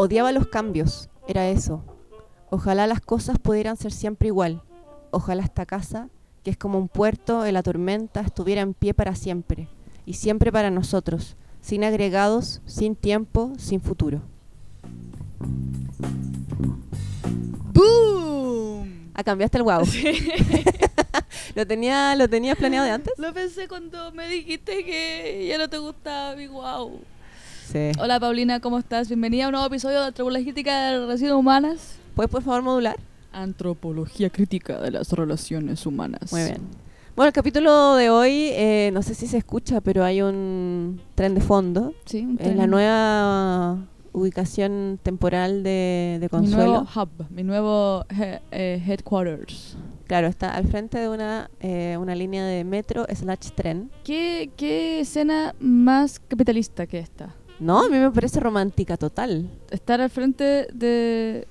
odiaba los cambios, era eso. Ojalá las cosas pudieran ser siempre igual. Ojalá esta casa, que es como un puerto en la tormenta, estuviera en pie para siempre. Y siempre para nosotros, sin agregados, sin tiempo, sin futuro. ¡Boom! Ah, cambiaste el guau. ¿Lo, tenía, ¿Lo tenías planeado de antes? Lo pensé cuando me dijiste que ya no te gustaba mi wow. Sí. Hola Paulina, ¿cómo estás? Bienvenida a un nuevo episodio de Antropología Crítica de las Relaciones Humanas. ¿Puedes por favor modular? Antropología Crítica de las Relaciones Humanas. Muy bien. Bueno, el capítulo de hoy, eh, no sé si se escucha, pero hay un tren de fondo. Sí, un Es la tren. nueva ubicación temporal de, de Mi Consuelo. nuevo hub, mi nuevo he- eh, headquarters. Claro, está al frente de una, eh, una línea de metro slash tren. ¿Qué, ¿Qué escena más capitalista que esta? No, a mí me parece romántica total. Estar al frente de...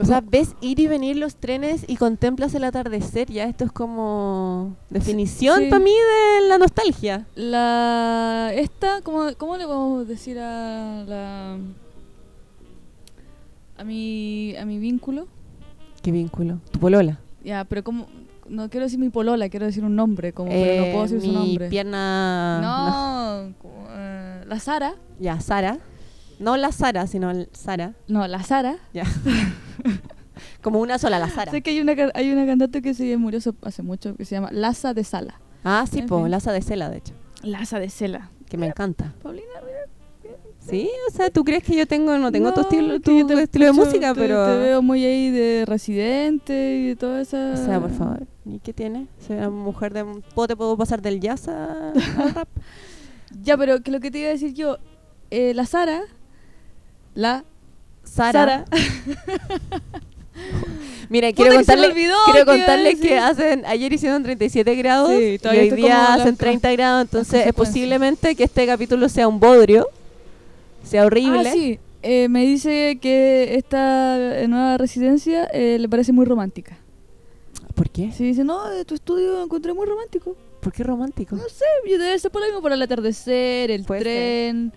O sea, ves ir y venir los trenes y contemplas el atardecer. Ya esto es como definición sí. para mí de la nostalgia. La... Esta, ¿cómo, ¿cómo le podemos decir a la... A mi, a mi vínculo? Qué vínculo. Tu polola. Ya, pero como... No quiero decir mi polola, quiero decir un nombre, como, pero no Eh, puedo decir su mi nombre. pierna. No, eh, la Sara. Ya, Sara. No la Sara, sino el Sara. No, la Sara. Ya. Como una sola, la Sara. Sé que hay una, hay una cantante que se murió hace- mucho que se llama Laza de Sala. Ah, sí, En po, fin. Laza de Cela, de hecho. Laza de Cela. Que me encanta. Paulina. Sí, o sea, ¿tú crees que yo tengo, no tengo tu estilo, tu te estilo de música, te- pero... Te veo muy ahí de residente y de toda esa... O sea, por favor, ¿y qué tiene? Soy una mujer de... ¿Puedo, ¿Te puedo pasar del jazz a- al rap? Ya, pero que lo que te iba a decir yo, eh, la Sara, la Sara. Sara, Mira, Puta quiero contarle, olvidó quiero contarles que hacen, ayer hicieron 37 grados Sí, y hoy día hacen cosas- 30 grados, entonces es posiblemente que este capítulo sea un bodrio, sea horrible. Ah, sí, eh, me dice que esta nueva residencia eh, le parece muy romántica. ¿Por qué? Sí, dice, no, tu estudio lo encontré muy romántico. ¿Por qué romántico? No sé, yo debe ser por lo mismo, por el atardecer, el Puede tren,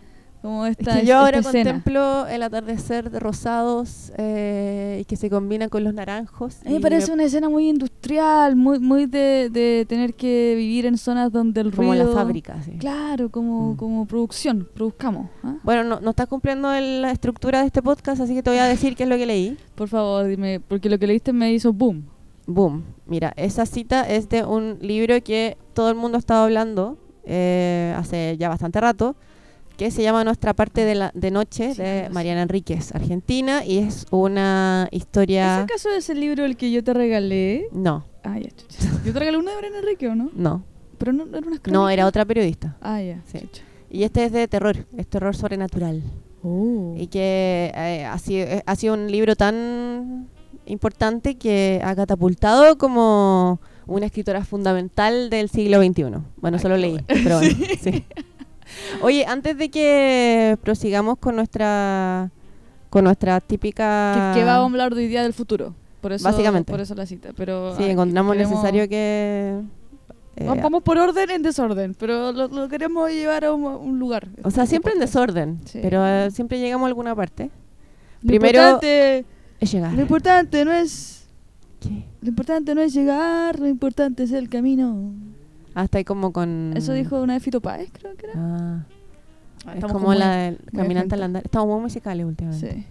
como Es esta que yo ahora escena. contemplo el atardecer de rosados eh, y que se combinan con los naranjos. A mí me parece una escena muy industrial, muy muy de, de tener que vivir en zonas donde el como ruido... la fábrica. sí. Claro, como, Mm. como producción, produzcamos. ¿ah? Bueno, no, no estás cumpliendo el- la estructura de este podcast, así que te voy a decir qué es lo que leí. Por favor, dime, porque lo que leíste me hizo boom. Boom. Mira, esa cita es de un libro que todo el mundo ha estado hablando eh, hace ya bastante rato, que se llama Nuestra parte de, la, de noche, Sí, de. Mariana Enríquez, Argentina, y es una ¿Es historia... acaso ese libro el que yo te regalé? No, Ah, ya, chucha. Yo te regalé uno de Brian Enrique, ¿o no? no, Pero no, no era unas no, era otra periodista. Ah, ya. Sí. chucha. Y este es de terror, es terror sobrenatural. Oh. Y que eh, ha, sido, eh, ha sido un libro tan importante que ha catapultado como una escritora fundamental del siglo XXI. Bueno, Ay, solo leí, bueno. pero bueno, sí. Oye, antes de que prosigamos con nuestra con nuestra típica... que, que vamos a hablar hoy día del futuro. Por eso, Básicamente. Por eso la cita. Pero, Sí, ah, encontramos queremos- necesario que... eh, Va- Vamos por orden en desorden, pero lo, lo queremos llevar a un, un lugar. o sea, siempre en desorden, Sí. pero eh, siempre llegamos a alguna parte. Lo Primero- importante, Es llegar. lo importante no es ¿Qué? lo importante no es llegar, lo importante es el camino. Está ahí como con... Eso dijo una de Fito Páez, creo que era. Ah. Ah, Es como muy- la del caminante al andar. Estamos muy musicales últimamente. Sí.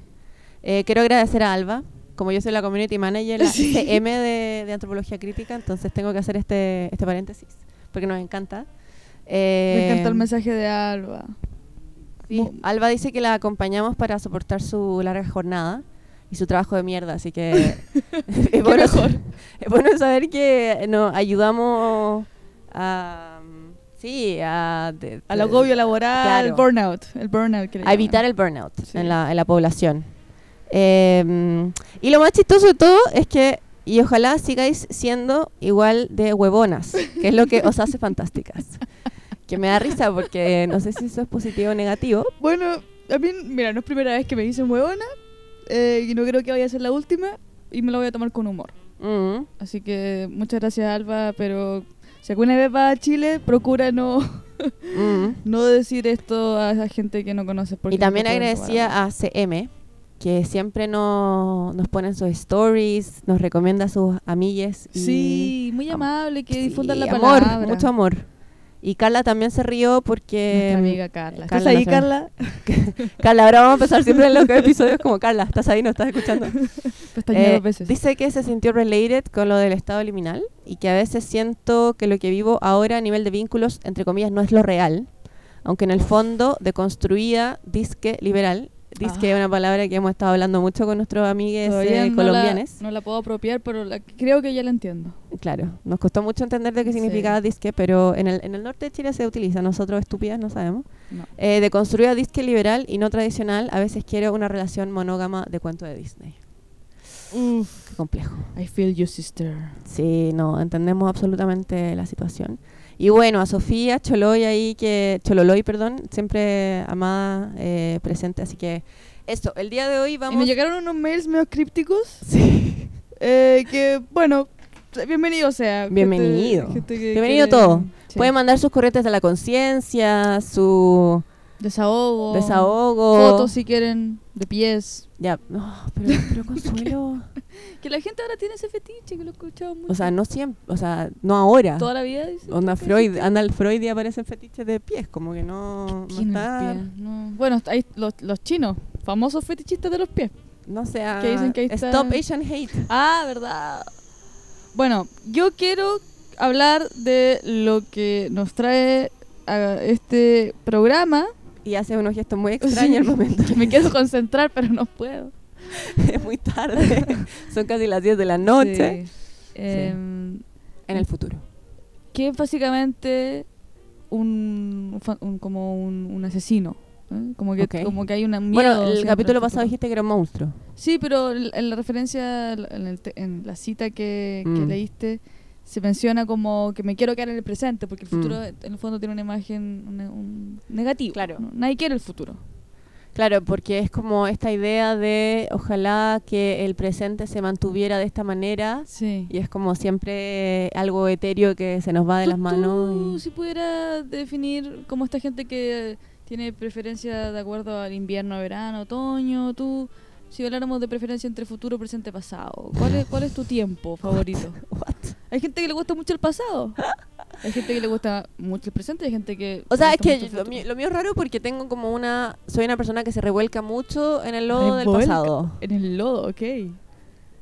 Eh, quiero agradecer a Alba. Como yo soy la community manager, la Sí. CM de, de antropología crítica, entonces tengo que hacer este, este paréntesis, porque nos encanta. Eh, Me encanta el mensaje de Alba. sí, Alba dice que la acompañamos para soportar su larga jornada y su trabajo de mierda, así que es, bueno, es bueno saber que nos ayudamos a... Sí, a... de- Al agobio laboral, Claro. el burnout. El burnout que a evitar el burnout Sí. en, la, en la población. Eh, y lo más chistoso de todo es que, y ojalá sigáis siendo igual de huevonas, que es lo que os hace fantásticas. Que me da risa porque no sé si eso es positivo o negativo. Bueno, a mí, mira, no es primera vez que me dicen huevona eh, y no creo que vaya a ser la última y me lo voy a tomar con humor. Mm. Así que muchas gracias, Alba, pero si alguna vez vas a Chile, procura no, Mm. no decir esto a esa gente que no conoces. porque Y también agradecía a CM, que siempre no- nos pone en sus stories, nos recomienda a sus amigues. y- Sí, muy amable, que Sí, difundan la amor, palabra. mucho amor. Y Carla también se rió porque... Nuestra amiga Carla. Carla, ¿Estás ahí, nuestra- Carla? Carla, ahora vamos a empezar siempre en los episodios como Carla, ¿estás ahí? ¿No estás escuchando? Pestañeé Eh, dos veces. Dice que se sintió related con lo del estado liminal y que a veces siento que lo que vivo ahora a nivel de vínculos, entre comillas, no es lo real, aunque en el fondo deconstruida, disque liberal, disque Ah. es una palabra que hemos estado hablando mucho con nuestros amigues eh, no colombianes. La, no la puedo apropiar, pero la- creo que ya la entiendo. Claro, nos costó mucho entender de qué Sí. significaba disque, pero en el, en el norte de Chile se utiliza, nosotros estúpidas no sabemos. No. Eh, deconstruida, disque liberal y no tradicional, a veces quiero una relación monógama de cuento de Disney. Uf, Qué complejo. I feel you, sister. Sí, no, entendemos absolutamente la situación. Y bueno, a Sofía Choloy ahí, que Chololoy, perdón, siempre amada, eh, presente. Así que esto, el día de hoy Y vamos... me llegaron unos mails medio crípticos Sí. eh, que, bueno, bienvenido sea. Bienvenido. gente que Bienvenido quiere- todo. sí. Pueden mandar sus corrientes de la conciencia, su Desahogo. desahogo. Fotos si quieren, de pies. Ya, no, pero, pero Consuelo... Que la gente ahora tiene ese fetiche que lo he escuchado mucho. o sea, no siempre, o sea, no ahora. Toda la vida. Onda Freud, anda el Freud y aparecen fetiches de pies, como que no, no ¿Quién es está... No. Bueno, hay los, los chinos, famosos fetichistas de los pies. No sea... Que dicen que ahí está- Stop Asian Hate. Ah, verdad. Bueno, yo quiero hablar de lo que nos trae a este programa. Y hace unos gestos muy extraños al momento. Me quiero concentrar, pero no puedo. es muy tarde. Son casi las 10 de la noche. Sí. Em, En el futuro. que es básicamente un, como un, un asesino. ¿eh? Como que, como que hay una miedo. Bueno, el capítulo pasado dijiste que era un monstruo. Sí, pero en la referencia, en, el en la cita que, que Mm. leíste, se menciona como que me quiero quedar en el presente, porque el Mm. futuro en el fondo tiene una imagen una- un negativo. Claro. Nadie quiere el futuro. Claro, porque es como esta idea de ojalá que el presente se mantuviera de esta manera. Sí. Y es como siempre algo etéreo que se nos va de Tú- las manos. tú, y- si pudiera definir como esta gente que tiene preferencia de acuerdo al invierno, verano, otoño, tú, si habláramos de preferencia entre futuro, presente, pasado, ¿cuál es, cuál es tu tiempo favorito? What? Hay gente que le gusta mucho el pasado. Hay gente que le gusta mucho el presente y hay gente que... O sea, es que lo mío, lo mío es raro porque tengo como una... Soy una persona que se revuelca mucho en el lodo del pasado. En el lodo, ok.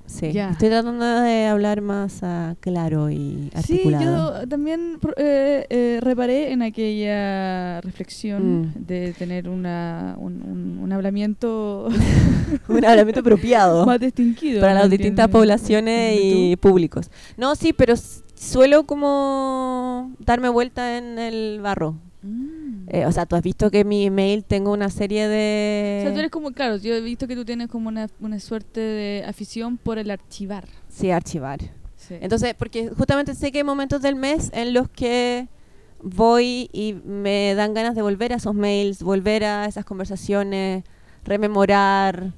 Sí. Ya. Estoy tratando de hablar más ah, claro y Sí, articulado. yo también eh, eh, reparé en aquella reflexión Mm. de tener una, un, un- un hablamiento un hablamiento apropiado. más distinguido. para ¿me las distintas poblaciones y ¿Y públicos. No, sí, pero suelo como darme vuelta en el barro. Mm. Eh, o sea, tú has visto que en mi email tengo una serie de... o sea, tú eres como, claro, yo he visto que tú tienes como una, una suerte de afición por el archivar. Sí, archivar. Sí. Entonces, porque justamente sé que hay momentos del mes en los que voy y me dan ganas de volver a esos mails, volver a esas conversaciones, rememorar,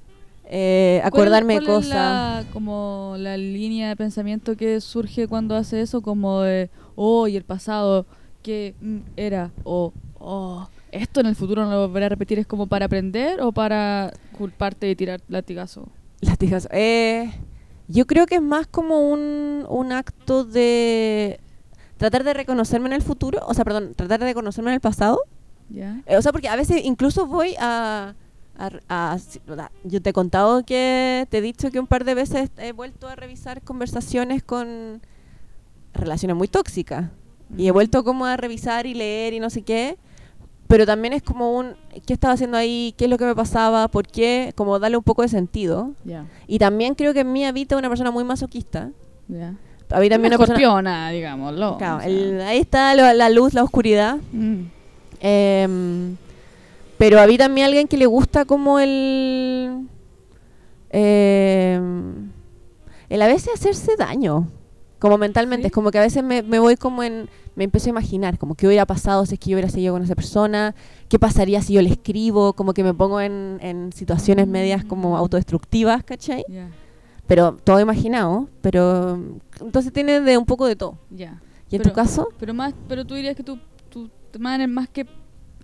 eh, ¿Cuál es- acordarme de cuál es cosas. la- como la línea de pensamiento que surge cuando hace eso, como de, oh, y el pasado, que mm, era, o, oh, esto en el futuro no lo volveré a repetir, ¿es como para aprender o para culparte y tirar latigazo? Latigazos. Eh, yo creo que es más como un, un acto de tratar de reconocerme en el futuro, o sea, perdón, tratar de reconocerme en el pasado. ¿Ya? Eh, o sea, porque a veces incluso voy a, Yo te he contado que te he dicho que un par de veces he vuelto a revisar conversaciones con relaciones muy tóxicas. Y he vuelto como a revisar y leer y no sé qué. Pero también es como un, ¿qué estaba haciendo ahí? ¿Qué es lo que me pasaba? ¿Por qué? Como darle un poco de sentido. Ya, Y también creo que en mí habita una persona muy masoquista. ya. Habita en mí Una persona... digámoslo. Claro, o sea. el- ahí está lo- la luz, la oscuridad. Mm. Em, pero había también alguien que le gusta como el... em, el a veces hacerse daño. Como mentalmente. ¿Sí? Es como que a veces me, me voy como en... Me empiezo a imaginar como qué hubiera pasado si es que yo hubiera seguido con esa persona. ¿Qué pasaría si yo le escribo? Como que me pongo en, en situaciones medias como Mm. autodestructivas, ¿cachai? Ya, Pero todo imaginado. Pero... Entonces tiene de un poco de todo. ya. ¿Y en Pero- tu caso? Pero más, pero tú dirías que tú, tú más, más que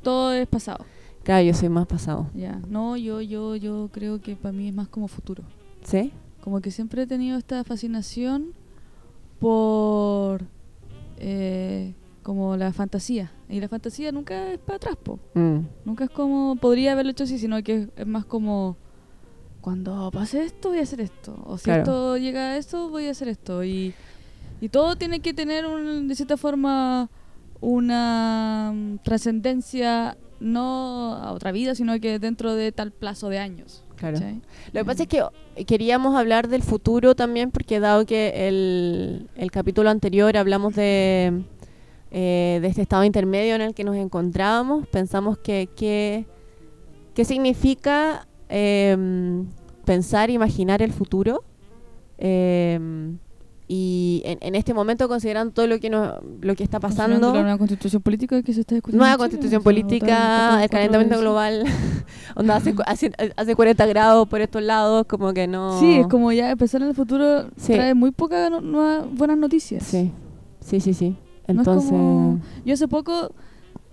todo es pasado. Claro, yo soy más pasado. Ya. No, yo, yo, yo creo que para mí es más como futuro. ¿Sí? Como que siempre he tenido esta fascinación por eh, como la fantasía. Y la fantasía nunca es para atrás, po. Mm. Nunca es como podría haberlo hecho así, sino que es, es más como cuando pase esto voy a hacer esto. O si Claro. esto llega a esto, voy a hacer esto. Y, y todo tiene que tener un- de cierta forma una mm, trascendencia no a otra vida, sino que dentro de tal plazo de años. Claro. Lo que pasa es que queríamos hablar del futuro también, porque dado que el, el capítulo anterior hablamos de, eh, de este estado intermedio en el que nos encontrábamos, pensamos que qué significa em, pensar, imaginar el futuro. Em, y en, en este momento, considerando todo lo que, nos, lo que está pasando, La nueva constitución política que se está discutiendo. nueva Chile, constitución política, el calentamiento veces. global, onda hace, hace, hace 40 grados por estos lados, como que no... Sí, es como ya empezar en el futuro Sí. trae muy pocas no- nuevas- buenas noticias. Sí, sí, sí, sí. No es Entonces, como- Yo hace poco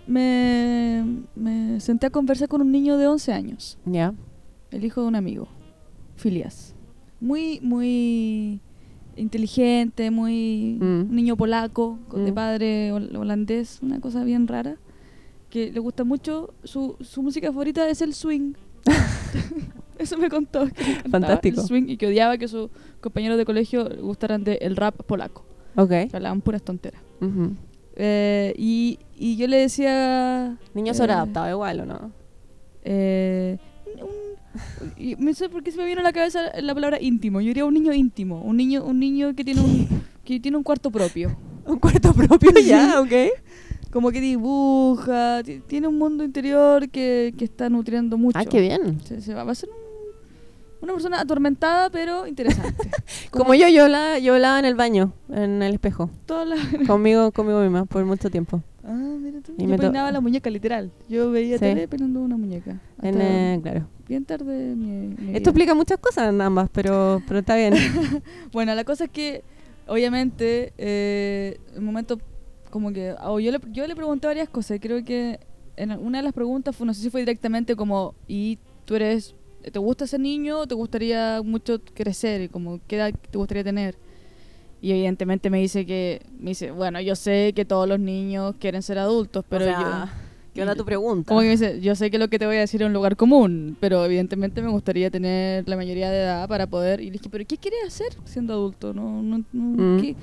me, me senté a conversar con un niño de 11 años, ya, el hijo de un amigo, Filias. Muy, muy inteligente, muy Mm. un niño polaco, con- de Mm. padre hol- holandés, una cosa bien rara, que le gusta mucho, su, su música favorita es el swing. Eso me contó. que Fantástico. El swing y que odiaba que sus compañeros de colegio le gustaran de el rap polaco, ok. que hablaban puras tonteras. Eh, y, y yo le decía... Niño eh, sobreadaptado igual, ¿o no? eh, y no sé por qué se me vino a la cabeza la palabra íntimo. Yo diría un niño íntimo, un niño, un niño que tiene un, que tiene un cuarto propio. Un cuarto propio ya, ok. Como que dibuja, ti- tiene un mundo interior que, que está nutriendo mucho. Ah, qué bien. Se, se va, va a ser un- una persona atormentada, pero interesante. Como yo, yo la, yo hablaba en el baño, en el espejo, Toda la... conmigo, conmigo misma, por mucho tiempo. Ah, mira tú. Y Yo peinaba la muñeca, literal. Yo veía Sí. tele peinando una muñeca. En, eh, claro. bien tarde mi. Esto explica muchas cosas en ambas, pero, pero está bien. Bueno, la cosa es que, obviamente, eh, el momento como que... o yo, le, yo le pregunté varias cosas y creo que en una de las preguntas fue, no sé si fue directamente como, ¿y tú eres... ¿Te gusta ser niño o te gustaría mucho crecer? Y como, ¿qué edad te gustaría tener? Y evidentemente me dice que... Me dice, bueno, yo sé que todos los niños quieren ser adultos, pero o sea, yo... ¿qué onda tu pregunta? Como que me dice, yo sé que lo que te voy a decir es un lugar común, pero evidentemente me gustaría tener la mayoría de edad para poder... Y le dije, ¿pero qué quieres hacer siendo adulto? No, no, no, Mm. ¿qué,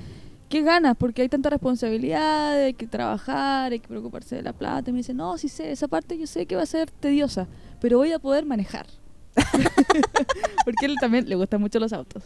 qué ganas? Porque hay tanta responsabilidad, hay que trabajar, hay que preocuparse de la plata. Y me dice, no, sí sé, esa parte yo sé que va a ser tediosa, pero voy a poder manejar. Porque él también le gustan mucho los autos.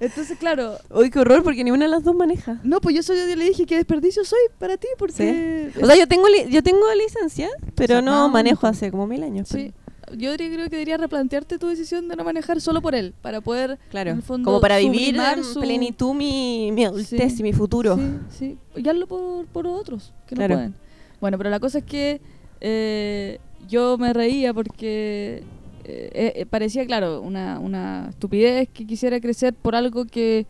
Entonces, claro, Uy, qué horror, porque ni una de las dos maneja. no, pues yo soy, yo le dije que desperdicio soy para ti, porque... O sea, yo tengo, li- yo tengo licencia, pero O sea, no no, manejo hace como mil años. Sí, yo diría- creo que debería replantearte tu decisión de no manejar solo por él, para poder, Claro, en el fondo, como para vivir en su- plenitud mi, mi adultez Sí, y mi futuro. Sí, sí. Y hazlo por, por otros que Claro. no pueden. Bueno, pero la cosa es que eh, yo me reía porque eh, eh, parecía, claro, una, una estupidez que quisiera crecer por algo que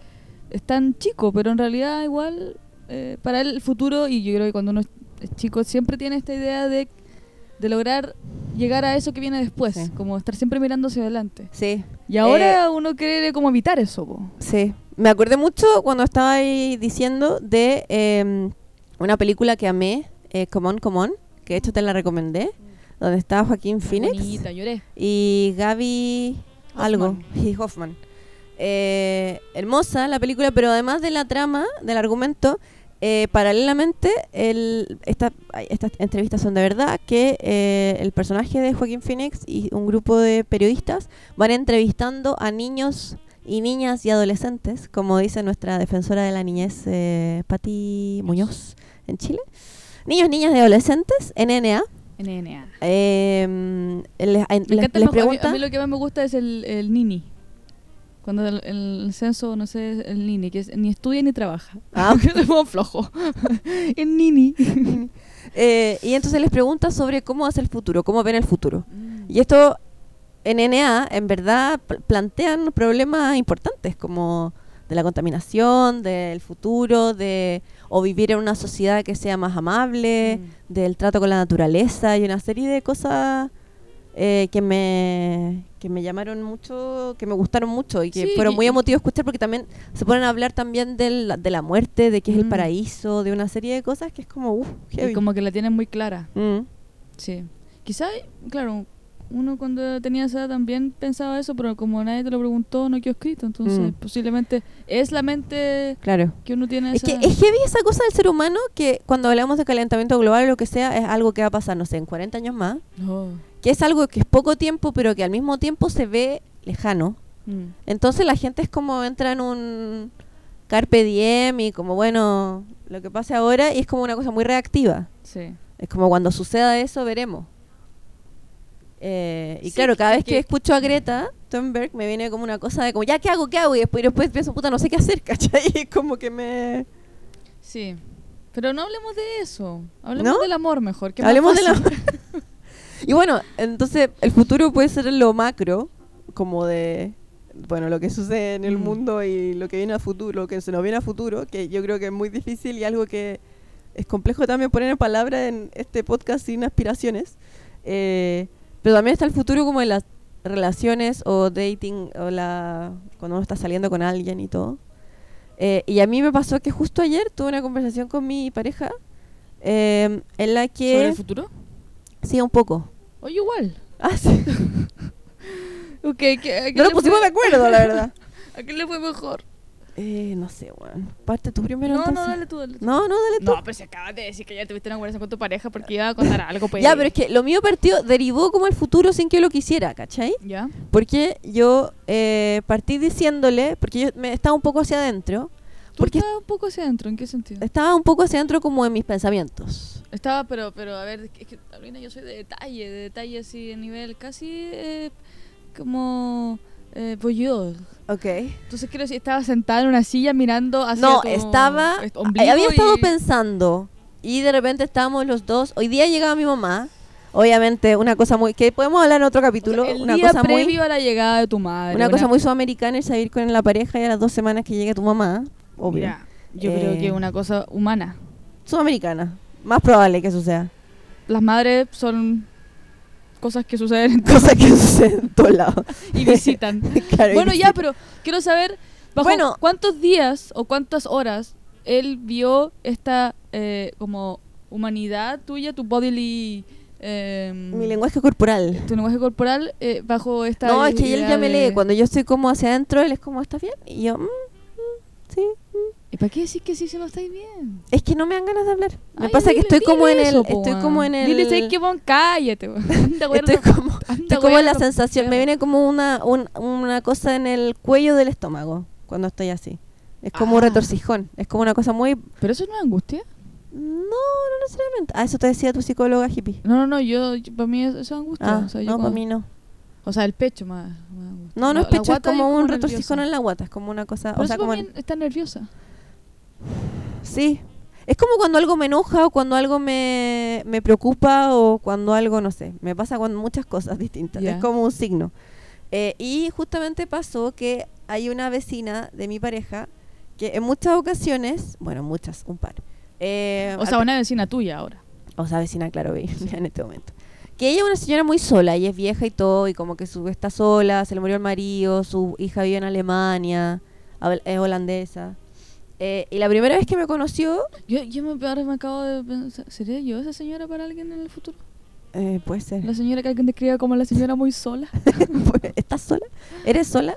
es tan chico, pero en realidad igual eh, para él el futuro, y yo creo que cuando uno es chico siempre tiene esta idea de, de lograr llegar a eso que viene después, Sí. como estar siempre mirando hacia adelante. Sí, Y ahora uno quiere como evitar eso, po. sí. Me acordé mucho cuando estaba ahí diciendo de eh, una película que amé, eh, Come On, Come On, que de hecho te la recomendé, donde estaba Joaquín Phoenix Bonita, lloré. y Gaby algo, y Hoffman. Eh, hermosa la película, pero además de la trama, del argumento, eh, paralelamente, el, esta- estas entrevistas son de verdad, que eh, el personaje de Joaquín Phoenix y un grupo de periodistas van entrevistando a niños y niñas y adolescentes, como dice nuestra defensora de la niñez, eh, Patti Muñoz, en Chile. Niños, niñas y adolescentes, NNA. NNA. eh, les, Me les- encanta les el- a, mí, pregunta... a mí lo que más me gusta es el, el nini. Cuando el, el censo, no sé, el nini, que es, ni estudia ni trabaja. Ah. es como flojo. el nini. Eh, y entonces les pregunta sobre cómo es el futuro, cómo ven el futuro. Y esto en NA, en verdad, pl- plantean problemas importantes como de la contaminación, del futuro, de o vivir en una sociedad que sea más amable, Mm. del trato con la naturaleza y una serie de cosas eh, que me que me llamaron mucho, que me gustaron mucho y que Sí, fueron muy emotivos escuchar porque también se ponen a hablar también del- de la muerte, de qué es el Mm. paraíso, de una serie de cosas que es como, uff, Y como que la tienen muy clara. Mm. Sí. Quizá, claro, uno cuando tenía esa edad también pensaba eso, pero como nadie te lo preguntó, no quedó escrito. Entonces, Mm. posiblemente es la mente Claro. que uno tiene. Es que esa- es heavy esa cosa del ser humano que cuando hablamos de calentamiento global o lo que sea, es algo que va a pasar, no sé, en 40 años más. Oh. Que es algo que es poco tiempo, pero que al mismo tiempo se ve lejano. Mm. Entonces la gente es como entra en un carpe diem y como, bueno, lo que pase ahora, y es como una cosa muy reactiva. Sí. Es como cuando suceda eso, veremos. Eh, y Sí, claro, cada vez que que- escucho a Greta Thunberg me viene como una cosa de como, ya, ¿qué hago? ¿Qué hago? Y después, y después pienso, puta, no sé qué hacer, ¿cachai? Y como que me... Sí. Pero no hablemos de eso. Hablemos ¿No? del amor mejor. que Hablemos de la... fácil. y bueno, entonces el futuro puede ser lo macro, como de, bueno, lo que sucede en el Mm. mundo y lo que viene a futuro, lo que se nos viene a futuro, que yo creo que es muy difícil y algo que es complejo también poner en palabras en este podcast sin aspiraciones. Eh, pero también está el futuro como en las relaciones o dating o la cuando uno está saliendo con alguien y todo. Eh, y a mí me pasó que justo ayer tuve una conversación con mi pareja eh, en la que... ¿Sobre el futuro? Sí, un poco. Oye, igual. Ah, sí. Ok, ¿qué- a No nos pusimos fue- de acuerdo, la verdad. ¿A quién le fue mejor? Eh, no sé, weón. Parte tú primero No, no, entonces. dale tú, dale tú. No, no, dale tú. No, pero si acabas de decir que ya tuviste una conversación con tu pareja porque iba a contar algo, pues. ya, pero es que lo mío partió, derivó como el futuro sin que yo lo quisiera, ¿cachai? ¿Ya? Porque yo eh, partí diciéndole, porque yo me estaba un poco hacia adentro, ¿Tú porque estabas un poco hacia adentro? ¿En qué sentido? estaba un poco hacia adentro como en mis pensamientos. Estaba, pero, pero a ver, es que, Carolina, yo soy de detalle, de detalle así, de nivel casi eh, como eh, voyeur. Ok. Entonces quiero decir, estaba sentada en una silla mirando hacia No, tu estaba, había estado y- pensando y de repente estábamos los dos. Hoy día llegaba mi mamá. Obviamente, una cosa muy. que podemos hablar en otro o sea, capítulo. el una día cosa muy. previo a la llegada de tu madre. Una cosa muy sudamericana es salir con la pareja y a las dos semanas que llegue tu mamá. Obvio. Mira, yo creo Eh, que es una cosa humana. Sudamericana. Más probable que eso sea. Las madres son cosas que suceden en Cosa que sucede en todos lados. y visitan. Claro, y bueno, ya, pero quiero saber bajo Bueno. cuántos días o cuántas horas él vio esta eh, como humanidad tuya, tu bodily... eh, Mi lenguaje corporal. tu lenguaje corporal eh, bajo esta... No, es que él ya me lee. Cuando yo estoy como hacia adentro, él es como, ¿estás bien? Y yo, "Mm, mm, sí. mm". ¿Y para qué decir que sí si no estáis bien? Es que no me dan ganas de hablar. Me Ay, pasa que dile- estoy como en el. eso, Estoy como en el. Dile, ¿sabes qué, weón? Cállate, weón, Estoy como, estoy como en la sensación. Me viene como una, un- una cosa en el cuello del estómago cuando estoy así. Es como un Ah. retorcijón. Es como una cosa muy. ¿Pero eso no es angustia? No, no necesariamente. Ah, eso te decía tu psicóloga hippie. No, no, no, yo, para mí eso es angustia. Ah, o sea, yo no, para mí no. O sea, el pecho más, más angustia. No, no La- es pecho, es como un retorcijón en la guata. Es como una cosa. Por o sea, eso como. también está nerviosa. Sí. Es como cuando algo me enoja o cuando algo me, me preocupa o cuando algo, no sé, me pasa con muchas cosas distintas. Ya. Es como un signo. Eh, y justamente pasó que hay una vecina de mi pareja que en muchas ocasiones, bueno, muchas, un par. eh, O sea, una vecina tuya ahora. o sea, vecina, claro, en este momento. Que ella es una señora muy sola, y es vieja y todo, y como que su, está sola, se le murió el marido, su hija vive en Alemania, es holandesa. Eh, y la primera vez que me conoció, Yo, yo me, ahora me acabo de pensar, ¿sería yo esa señora para alguien en el futuro? eh, puede ser. La señora que alguien describa como la señora muy sola. ¿Estás sola? ¿Eres sola?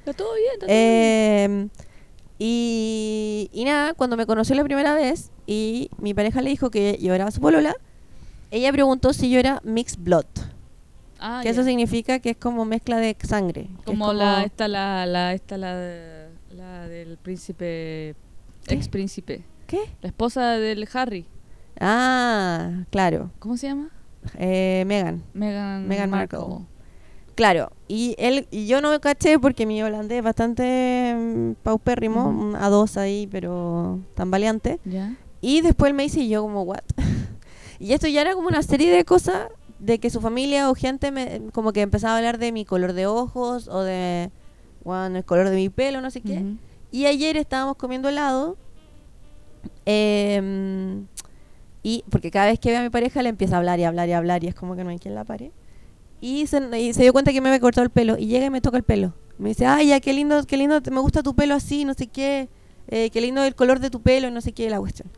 Está todo bien, está todo bien. Eh, y, y nada, cuando me conoció la primera vez y mi pareja le dijo que yo era su polola, ella preguntó si yo era mixed blood. Ah, que eso significa que es como mezcla de sangre. como, la esta la la esta la de- del príncipe ¿Qué? ex príncipe, ¿Qué? la esposa del Harry. Ah, claro. ¿Cómo se llama? Eh, Megan. Meghan Meghan Markle. Claro. Y él y yo no me caché porque mi holandés es bastante mm, paupérrimo, un A2 ahí, pero tan valiente. Y después él me dice y yo como, what? y esto ya era como una serie de cosas de que su familia o gente me, como que empezaba a hablar de mi color de ojos o de weón, el color de mi pelo, no sé qué. Y ayer estábamos comiendo helado. em, y porque cada vez que ve a mi pareja le empieza a hablar y hablar y hablar y es como que no hay quien la pare. Y se, dio cuenta que me había cortado el pelo y llega y me toca el pelo. Me dice, ay, ya, qué lindo, qué lindo, me gusta tu pelo así, no sé qué. eh, qué lindo el color de tu pelo, no sé qué, la cuestión.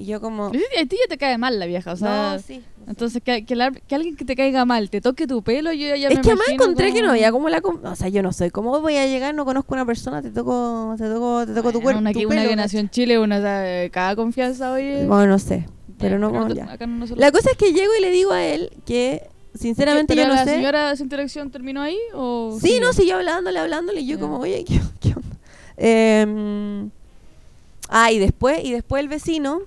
Y yo como... A ti ya te cae mal la vieja, o sea... no, sí. Entonces, que, que, la- que alguien que te caiga mal te toque tu pelo, yo ya es me que además encontré que como- no había como la... O sea, yo no soy. ¿Cómo voy a llegar? No conozco a una persona, te toco, te toco, te toco tu cuerpo. Una, tu que, una pelo, que nació en Chile, una sabe, cada confianza, oye. Bueno, no sé. Pero no, como te- ya. acá no La cosa es que llego y le digo a él que, sinceramente, ¿Pero yo no la sé. señora esa interacción terminó ahí o Sí, sigue? no, siguió hablándole, hablándole. Y yo, como, oye, ¿qué, qué onda? Em, ah, y después, y después el vecino.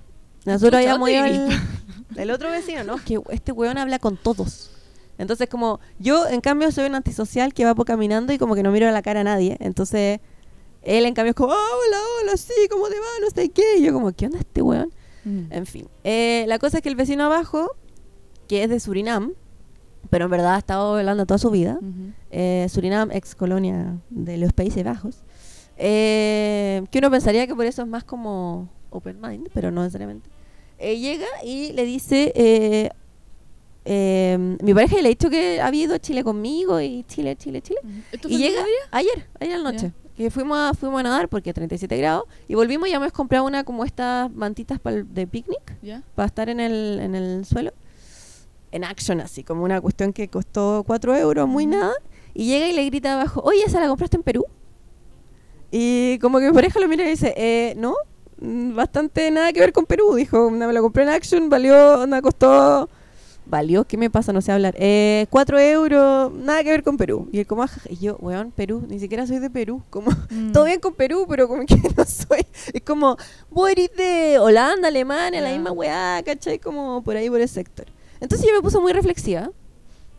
Nosotros habíamos ¿dónde ido al. El otro vecino, no, es que este weón habla con todos. Entonces, como yo, en cambio, soy un antisocial que va por caminando y como que no miro a la cara a nadie. Entonces, él, en cambio, es como, "Ah, hola, hola, sí, ¿cómo te va? No sé qué. Y yo, como, ¿qué onda este weón? Mm. En fin, eh, la cosa es que el vecino abajo, que es de Surinam, pero en verdad ha estado hablando toda su vida, eh, Surinam, ex colonia de los Países Bajos, eh, que uno pensaría que por eso es más como open mind, pero no necesariamente. Eh, llega y le dice, eh, eh, mi pareja le ha dicho que había ido a Chile conmigo y Chile, Chile, Chile. ¿Esto Y fue llega día? ayer, ayer a la noche. Que fuimos a, fuimos a nadar porque 37 grados y volvimos y ya hemos comprado una como estas mantitas de picnic para estar en el, en el suelo. En action, así, como una cuestión que costó 4 euros, muy nada. Y llega y le grita abajo, oye, ¿esa la compraste en Perú? Y como que mi pareja lo mira y dice, eh, no, bastante nada que ver con Perú. Dijo, "No, me la compré en action, valió, me costó... ¿Valió? ¿Qué me pasa? No sé hablar. Eh, 4 euros, nada que ver con Perú. Y él como, y yo, weón, Perú, ni siquiera soy de Perú. Como, Mm. todo bien con Perú, pero como que no soy. Es como, vos eres de Holanda, Alemania, la misma weá, ¿cachai? Como por ahí, por ese sector. Entonces yo me puse muy reflexiva.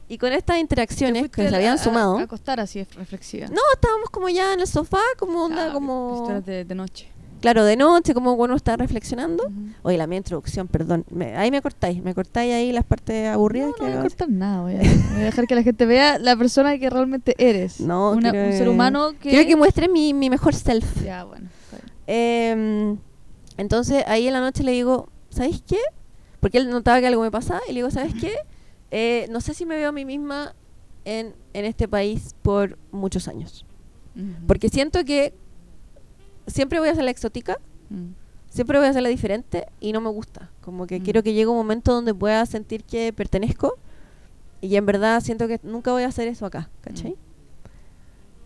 Y con estas Te interacciones que se habían a- sumado. A acostar así reflexiva. no, estábamos como ya en el sofá, como onda, Ah, como. De, de noche. Claro, de noche, como uno está reflexionando. Oye, la mía introducción, perdón. Me- ahí me cortáis, me cortáis ahí las partes aburridas No, que no voy a cortar nada, voy a, voy a dejar que la gente vea la persona que realmente eres. No, Una- quiero un ser humano que... Quiero que muestre mi, mi mejor self. Ya, bueno. Em, entonces ahí en la noche le digo, ¿sabéis qué? Porque él notaba que algo me pasaba y le digo, ¿sabes qué? Eh, no sé si me veo a mí misma en, en este país por muchos años. Porque siento que siempre voy a ser la exótica, Mm. siempre voy a ser la diferente y no me gusta. Como que Mm. quiero que llegue un momento donde pueda sentir que pertenezco y en verdad siento que nunca voy a hacer eso acá, ¿cachai? Mm.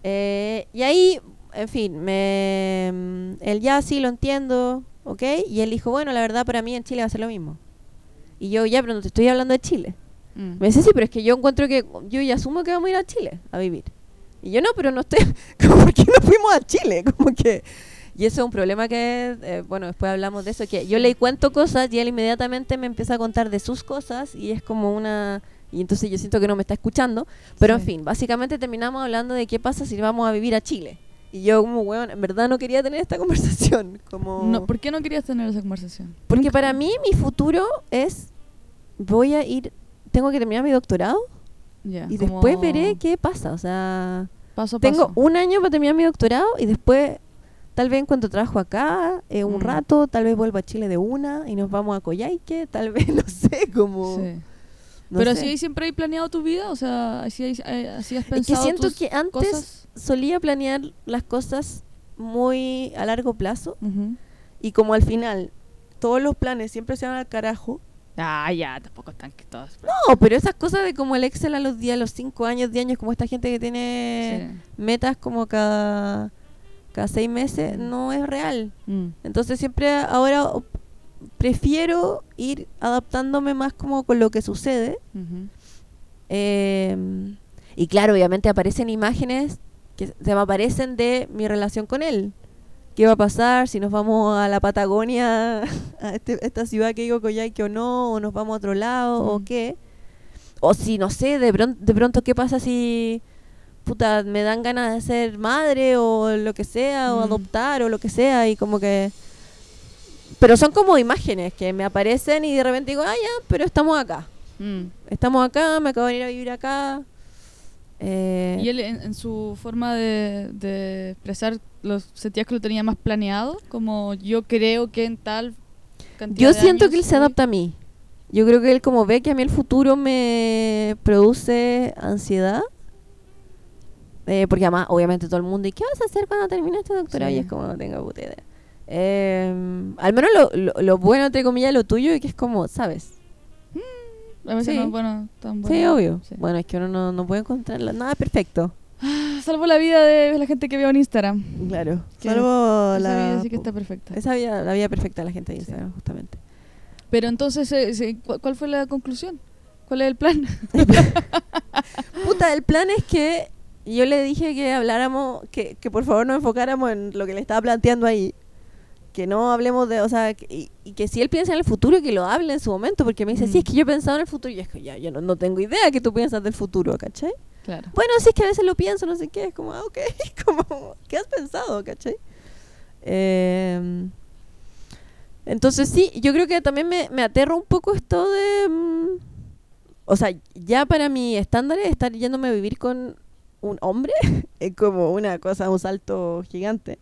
Eh, y ahí, en fin, me, mm, él ya sí lo entiendo, ¿ok? Y él dijo, bueno, la verdad para mí en Chile va a ser lo mismo. Y yo, ya, pero no te estoy hablando de Chile. Mm. Me dice, sí, pero es que yo encuentro que yo ya asumo que vamos a ir a Chile a vivir. Y yo no, pero no estoy, como, ¿por qué no fuimos a Chile? Como que... Y eso es un problema que, eh, bueno, después hablamos de eso, que yo le cuento cosas y él inmediatamente me empieza a contar de sus cosas y es como una... Y entonces yo siento que no me está escuchando. Pero en fin, básicamente terminamos hablando de qué pasa si vamos a vivir a Chile. Y yo como, weón, en verdad no quería tener esta conversación. Como... No, ¿Por qué no querías tener esa conversación? Porque Nunca- para mí mi futuro es, voy a ir, tengo que terminar mi doctorado Y después veré qué pasa. O sea, Paso tengo paso. un año para terminar mi doctorado y después tal vez encuentro trabajo acá eh, un Mm. rato, tal vez vuelvo a Chile de una y nos vamos a Coyhaique, tal vez, no sé, como... Sí. no Pero sé. así siempre hay planeado tu vida, o sea, así, hay- eh, así has Es que pensado siento tus que antes cosas. solía planear las cosas muy a largo plazo y como al final todos los planes siempre se van al carajo. Ah, ya, tampoco están que todas. No, pero esas cosas de como el Excel a los días, a los 5 años, 10 años, como esta gente que tiene Sí. metas como cada, cada 6 meses, Mm. no es real. Mm. Entonces siempre ahora prefiero ir adaptándome más como con lo que sucede. Eh, y claro, obviamente aparecen imágenes que se me aparecen de mi relación con él. ¿Qué va a pasar? Si nos vamos a la Patagonia, a este- esta ciudad que digo Coyhaique o no, o nos vamos a otro lado, o Mm. qué. O si, no sé, de, pron- de pronto, ¿qué pasa si puta, me dan ganas de ser madre o lo que sea, o Mm. adoptar o lo que sea, y como que... Pero son como imágenes que me aparecen y de repente digo, ah, ya, pero estamos acá Mm. estamos acá, me acabo de venir a vivir acá. Eh, Y él en, en su forma de, de expresar, los sentías que lo tenía más planeado, como yo creo que en tal cantidad yo de siento años que él se adapta a mí. Yo creo que él como ve que a mí el futuro me produce ansiedad. eh, porque además, obviamente, todo el mundo, ¿y qué vas a hacer cuando termines tu doctorado? Sí. Y es como, no tengo puta idea. Eh, al menos lo, lo, lo bueno, entre comillas, lo tuyo, es que es como, ¿sabes? A veces Sí. no es bueno, tan bueno. Sí, obvio. Sí. Bueno, es que uno no, no puede encontrar la- nada perfecto. Salvo la vida de la gente que veo en Instagram. Claro. Que Salvo Esa la... vida sí que está perfecta. Esa vida, la vida perfecta de la gente de Sí. Instagram, justamente. Pero entonces, eh, sí, ¿cu- ¿cuál fue la conclusión? ¿Cuál es el plan? Puta, el plan es que yo le dije que habláramos, que, que por favor nos enfocáramos en lo que le estaba planteando ahí. Que no hablemos de, o sea, que- y, y que si él piensa en el futuro, que lo hable en su momento, porque me dice, Mm. sí, es que yo he pensado en el futuro, y es que ya, yo no, no tengo idea que tú piensas del futuro, ¿cachai? Claro. Bueno, sí es que a veces lo pienso, no sé qué, es como, ah, ok, como, ¿qué has pensado, cachai? Eh, entonces sí, yo creo que también me, me aterra un poco esto de... mm, o sea, ya para mi estándar estar yéndome a vivir con un hombre es como una cosa, un salto gigante.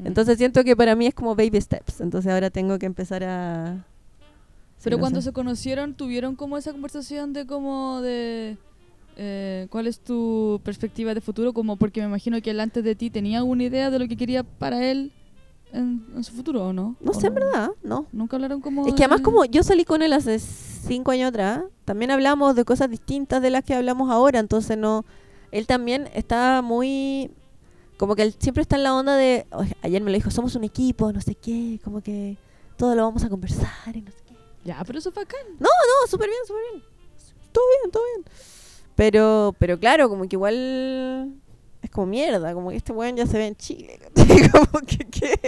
Mm. Entonces siento que para mí es como baby steps. Entonces ahora tengo que empezar a... sí, Pero no cuando sé. se conocieron, tuvieron como esa conversación de como de... eh, ¿Cuál es tu perspectiva de futuro? Como porque me imagino que él antes de ti tenía alguna idea de lo que quería para él en, en su futuro, ¿o no? No ¿O sé, en verdad, no. Nunca hablaron como... Es que además de- como yo salí con él hace cinco años atrás, también hablamos de cosas distintas de las que hablamos ahora, entonces no, él también está muy, como que él siempre está en la onda de, "Oye, ayer me lo dijo, somos un equipo, no sé qué, como que todo lo vamos a conversar y no sé qué. Ya, pero eso es bacán. No, súper bien, súper bien. Todo bien, todo bien. Pero, pero claro, como que igual es como mierda, como que este weón ya se ve en Chile. ¿cachai? como que, que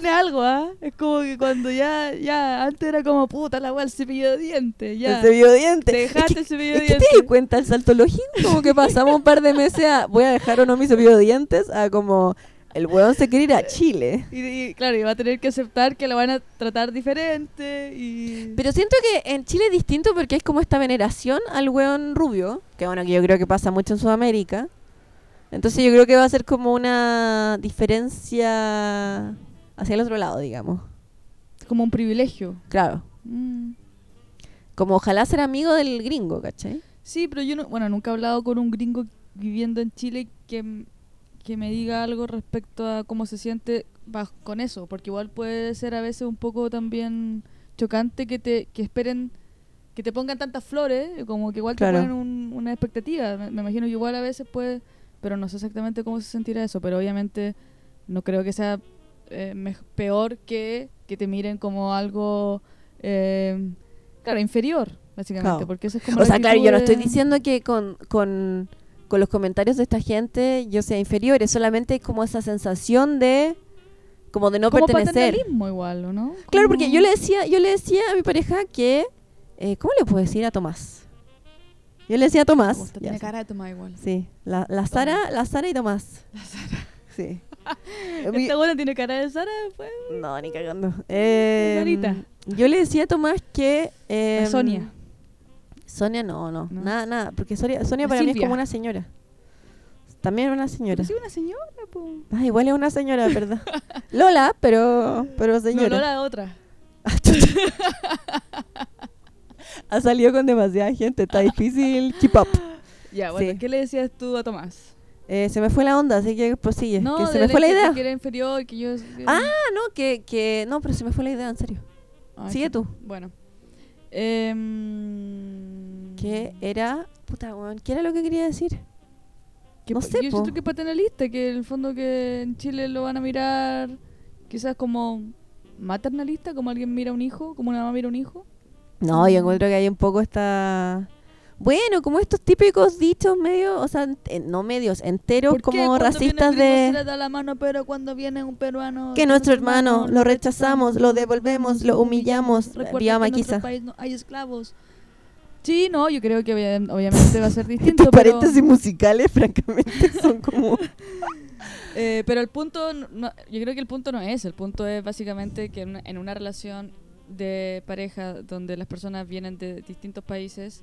Viene algo, ¿ah? Es como que cuando ya, ya, antes era como puta la weá, el cepillo de dientes, ya. El cepillo de dientes. Te Es dejaste que- el cepillo de que te dientes. di cuenta el salto lógico, como que pasamos un par de meses a voy a dejar o no mi cepillo de dientes a como el weón se quiere ir a Chile. Y, y, claro, y va a tener que aceptar que la van a tratar diferente y... Pero siento que en Chile es distinto porque es como esta veneración al weón rubio, que bueno, que yo creo que pasa mucho en Sudamérica. Entonces yo creo que va a ser como una diferencia hacia el otro lado, digamos. como un privilegio. Claro. Mm. Como ojalá ser amigo del gringo, ¿cachai? Sí, pero yo no, bueno, nunca he hablado con un gringo viviendo en Chile que, que me diga algo respecto a cómo se siente con eso, porque igual puede ser a veces un poco también chocante que te que esperen que te pongan tantas flores, como que igual Claro. te ponen un- una expectativa. Me, me imagino que igual a veces puede, pero no sé exactamente cómo se sentirá eso, pero obviamente no creo que sea eh, peor que que te miren como algo eh, claro, inferior, básicamente, Claro. porque eso es como O sea, claro, yo no estoy diciendo que con, con, con los comentarios de esta gente yo sea inferior, es solamente como esa sensación de como de no como pertenecer. igual, ¿o no? Claro, porque yo le decía, yo le decía a mi pareja que eh, ¿cómo le puedo decir a Tomás? Yo le decía a Tomás. Tiene cara de Tomás igual. Sí, la, la Sara, la Sara y Tomás. La Sara. Sí. Esta buena tiene cara de Sara, pues. no, ni cagando. Eh, yo le decía a Tomás que eh, La Sonia. Sonia no, no, ¿No? nada, nada, porque Sonia, Sonia para mí es Silvia. como una señora. También una señora. Pero sí, una señora, pues. Ah, igual es una señora, ¿verdad? Lola, pero pero señora. no la otra. ha salido con demasiada gente, está difícil keep up. Ya, bueno, Sí. ¿qué le decías tú a Tomás? Eh, se me fue la onda, así que prosigue. No, que se me fue la idea. Que era inferior, que yo... Ah, no, que, que no, pero se me fue la idea, en serio. Ay, sigue tú. Bueno. Em, Que era, puta, weón, ¿qué era lo que quería decir? que no sé, Yo po. siento que paternalista, que en el fondo que en Chile lo van a mirar quizás como maternalista, como alguien mira a un hijo, como una mamá mira a un hijo. No, yo Mm. encuentro que hay un poco esta... Bueno, como estos típicos dichos medio, o sea, ent- no medios, enteros ¿Por qué como racistas gringo se de... le da la mano, pero cuando viene un peruano... Que nuestro hermano lo rechazamos, lo devolvemos, lo humillamos. Maquisa. país no hay esclavos. Sí, no, yo creo que obvia- obviamente va a ser distinto, Estos pero, paréntesis musicales, francamente, son como... eh, pero el punto, no- no- yo creo que el punto no es, el punto es básicamente que en una, en una relación de pareja donde las personas vienen de distintos países,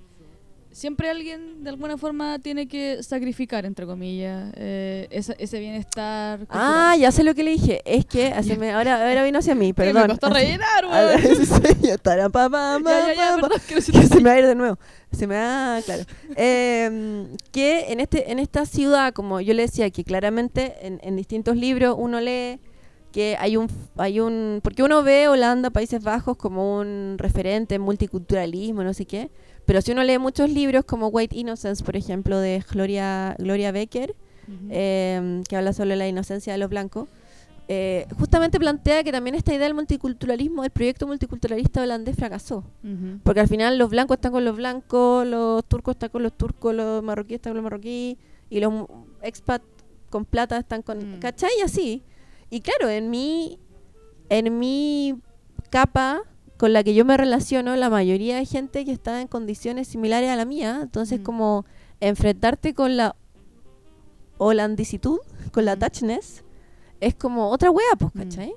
siempre alguien de alguna forma tiene que sacrificar, entre comillas, eh, ese, ese bienestar. Ah, cultural. ya sé lo que le dije. Es que me- ahora, ahora vino hacia mí, perdón. Me costó rellenar, Ah, que no se me va a ir de nuevo. Se me va, claro. Eh, que en este en esta ciudad, como yo le decía, que claramente en, en distintos libros uno lee que hay un hay un porque uno ve Holanda, Países Bajos como un referente en multiculturalismo, no sé qué, pero si uno lee muchos libros como White Innocence, por ejemplo, de Gloria Gloria Becker, Ujú. eh, que habla sobre la inocencia de los blancos, eh, justamente plantea que también esta idea del multiculturalismo, el proyecto multiculturalista holandés fracasó. Ujú. Porque al final los blancos están con los blancos, los turcos están con los turcos, los marroquíes están con los marroquíes, y los mu- expat con plata están con... Mm. ¿Cachai? Así. Y claro, en mi, en mi capa con la que yo me relaciono, la mayoría de gente que está en condiciones similares a la mía, entonces Mm. como enfrentarte con la holandicitud, con la. Dutchness, es como otra wea, pues, Mm. ¿cachai?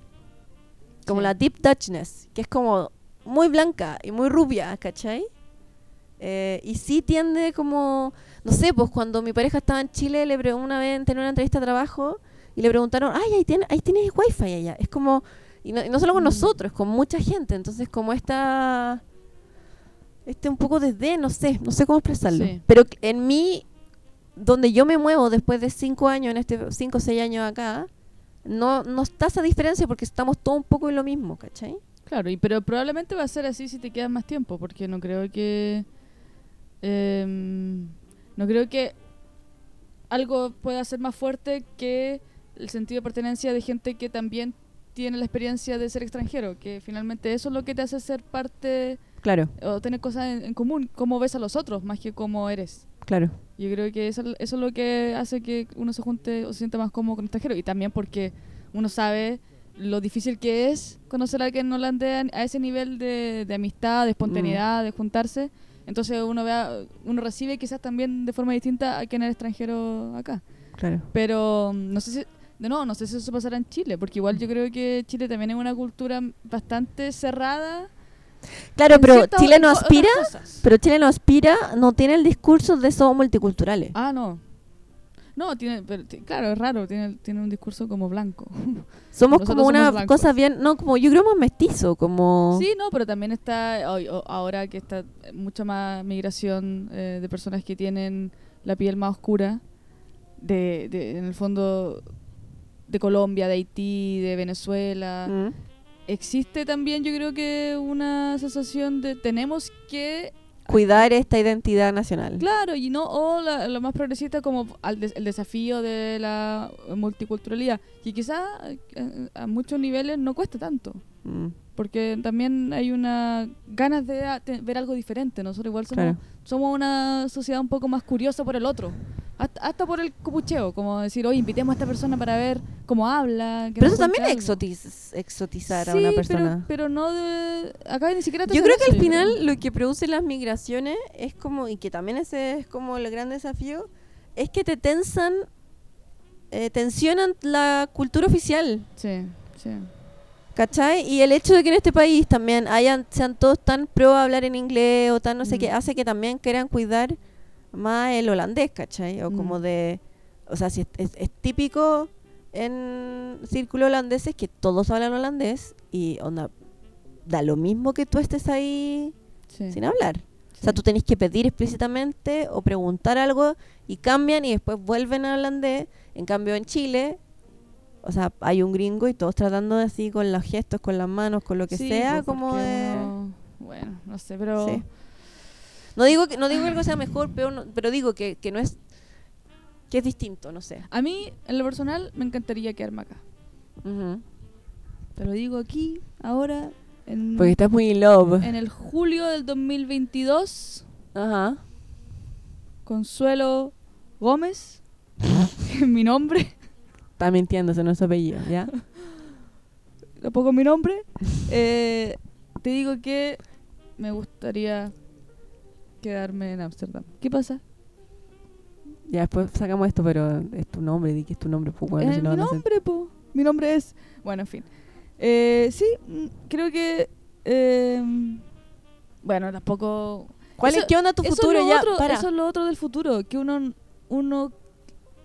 Como Sí. la deep Dutchness, que es como muy blanca y muy rubia, ¿cachai? Eh, y sí tiende como, no sé, pues cuando mi pareja estaba en Chile, le una vez, tenía una entrevista de trabajo, y le preguntaron, ay, ahí, tiene, ahí tienes wifi allá. Es como, y no, y no solo con Mm. nosotros, con mucha gente. Entonces, como esta, este un poco desde, no sé, no sé cómo expresarlo. Sí. Pero en mí, donde yo me muevo después de cinco años, en este cinco o seis años acá, no, no está esa diferencia porque estamos todos un poco en lo mismo, ¿cachai? Claro, y pero probablemente va a ser así si te quedas más tiempo, porque no creo que em, no creo que algo pueda ser más fuerte que el sentido de pertenencia de gente que también tiene la experiencia de ser extranjero, que finalmente eso es lo que te hace ser parte Claro, o tener cosas en, en común, cómo ves a los otros más que cómo eres. claro. Yo creo que eso, eso es lo que hace que uno se junte o se sienta más cómodo con extranjero. Y también porque uno sabe lo difícil que es conocer a alguien holandés a ese nivel de, de amistad, de espontaneidad, de juntarse. Entonces uno vea, uno recibe quizás también de forma distinta a quien es extranjero acá. Claro. Pero mm, no sé si, de nuevo, no sé si eso pasará en Chile, porque igual yo creo que Chile también es una cultura bastante cerrada. Claro, pero Chile no aspira, pero Chile no aspira, no tiene el discurso de somos multiculturales. Ah, no. No, tiene, pero, claro, es raro, tiene, tiene un discurso como blanco. Somos como una somos cosa bien, no, como yo creo más mestizo, como... Sí, no, pero también está, hoy- ahora que está mucha más migración eh, de personas que tienen la piel más oscura, de, de- en el fondo de Colombia, de Haití, de Venezuela. Mm. Existe también, yo creo que una sensación de tenemos que Cuidar esta identidad nacional. Claro, y no, o la, lo más progresista como al des- el desafío de la multiculturalidad, que quizás a muchos niveles no cuesta tanto, Mm, porque también hay una ganas de ver algo diferente. Nosotros igual somos, Claro. somos una sociedad un poco más curiosa por el otro, hasta, hasta por el copucheo, como decir, oye, invitemos a esta persona para ver cómo habla. que Pero eso también es algo". exotiz- exotizar a una pero- persona. Pero, no de... Acá ni siquiera te Yo creo que al final creo. lo que produce las migraciones es como, y que también ese es como el gran desafío, es que te tensan, eh, tensionan la cultura oficial, Sí, sí. ¿Cachai? Y el hecho de que en este país también hayan, sean todos tan pro a hablar en inglés o tan no sé Mm. qué, hace que también quieran cuidar más el holandés, ¿cachai? O como Mm. de, o sea, si es, es- es típico en círculos holandeses que todos hablan holandés y onda, da lo mismo que tú estés ahí sí, sin hablar. O sea, tú tenés que pedir explícitamente o preguntar algo y cambian y después vuelven a holandés. En cambio, en Chile, o sea, hay un gringo y todos tratando de así con los gestos, con las manos, con lo que Sí, sea, como de... uno- bueno, no sé, pero... Sí. No digo que no digo que algo sea mejor, peor, no- pero digo que, que no es que es distinto, no sé. A mí, en lo personal, me encantaría quedarme acá. Ujú. Te lo digo aquí, ahora, en, Porque estás muy in love. en el julio del 2022, Ajá. Consuelo Gómez, mi nombre, Está mintiendo, ese no es su apellido, ¿ya? tampoco es mi nombre, eh, te digo que me gustaría quedarme en Ámsterdam. ¿Qué pasa? Ya después sacamos esto, pero es tu nombre, di que es tu nombre, pues bueno, es si no mi nombre, po. Mi nombre es... Bueno, en fin. Eh, sí, mm, creo que... eh, bueno, tampoco... ¿Cuál Eso- es, ¿Qué onda tu futuro? es lo Ya, otro, para. Eso es lo otro del futuro, que uno, uno,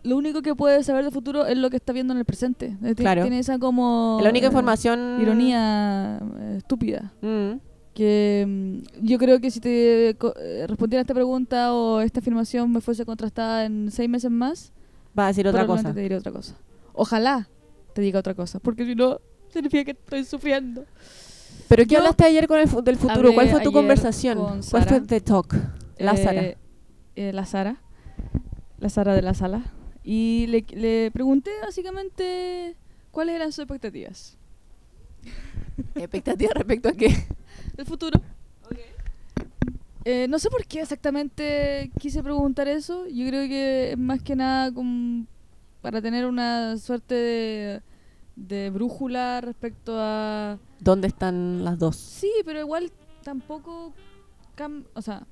lo único que puede saber del futuro es lo que está viendo en el presente. Eh, ti- Claro. Tiene esa como... la única eh, información... Ironía eh, estúpida. Mm. Que mm, yo creo que si te co- respondiera esta pregunta o esta afirmación me fuese contrastada en seis meses más, Va a decir otra cosa. te diría otra cosa. Ojalá te diga otra cosa, porque si no, significa que estoy sufriendo. ¿Pero qué Yo hablaste ayer con el fu- del futuro? ¿Cuál fue tu conversación? con ¿Cuál fue Sara. the talk? La Sara. Eh, eh, la Sara. La Sara de la sala. Y le, le pregunté básicamente cuáles eran sus expectativas ¿Expectativa respecto a qué? del futuro. Eh, no sé por qué exactamente quise preguntar eso. Yo creo que es más que nada como para tener una suerte de, de brújula respecto a... ¿Dónde están las dos? Sí, pero igual tampoco... cam- o sea,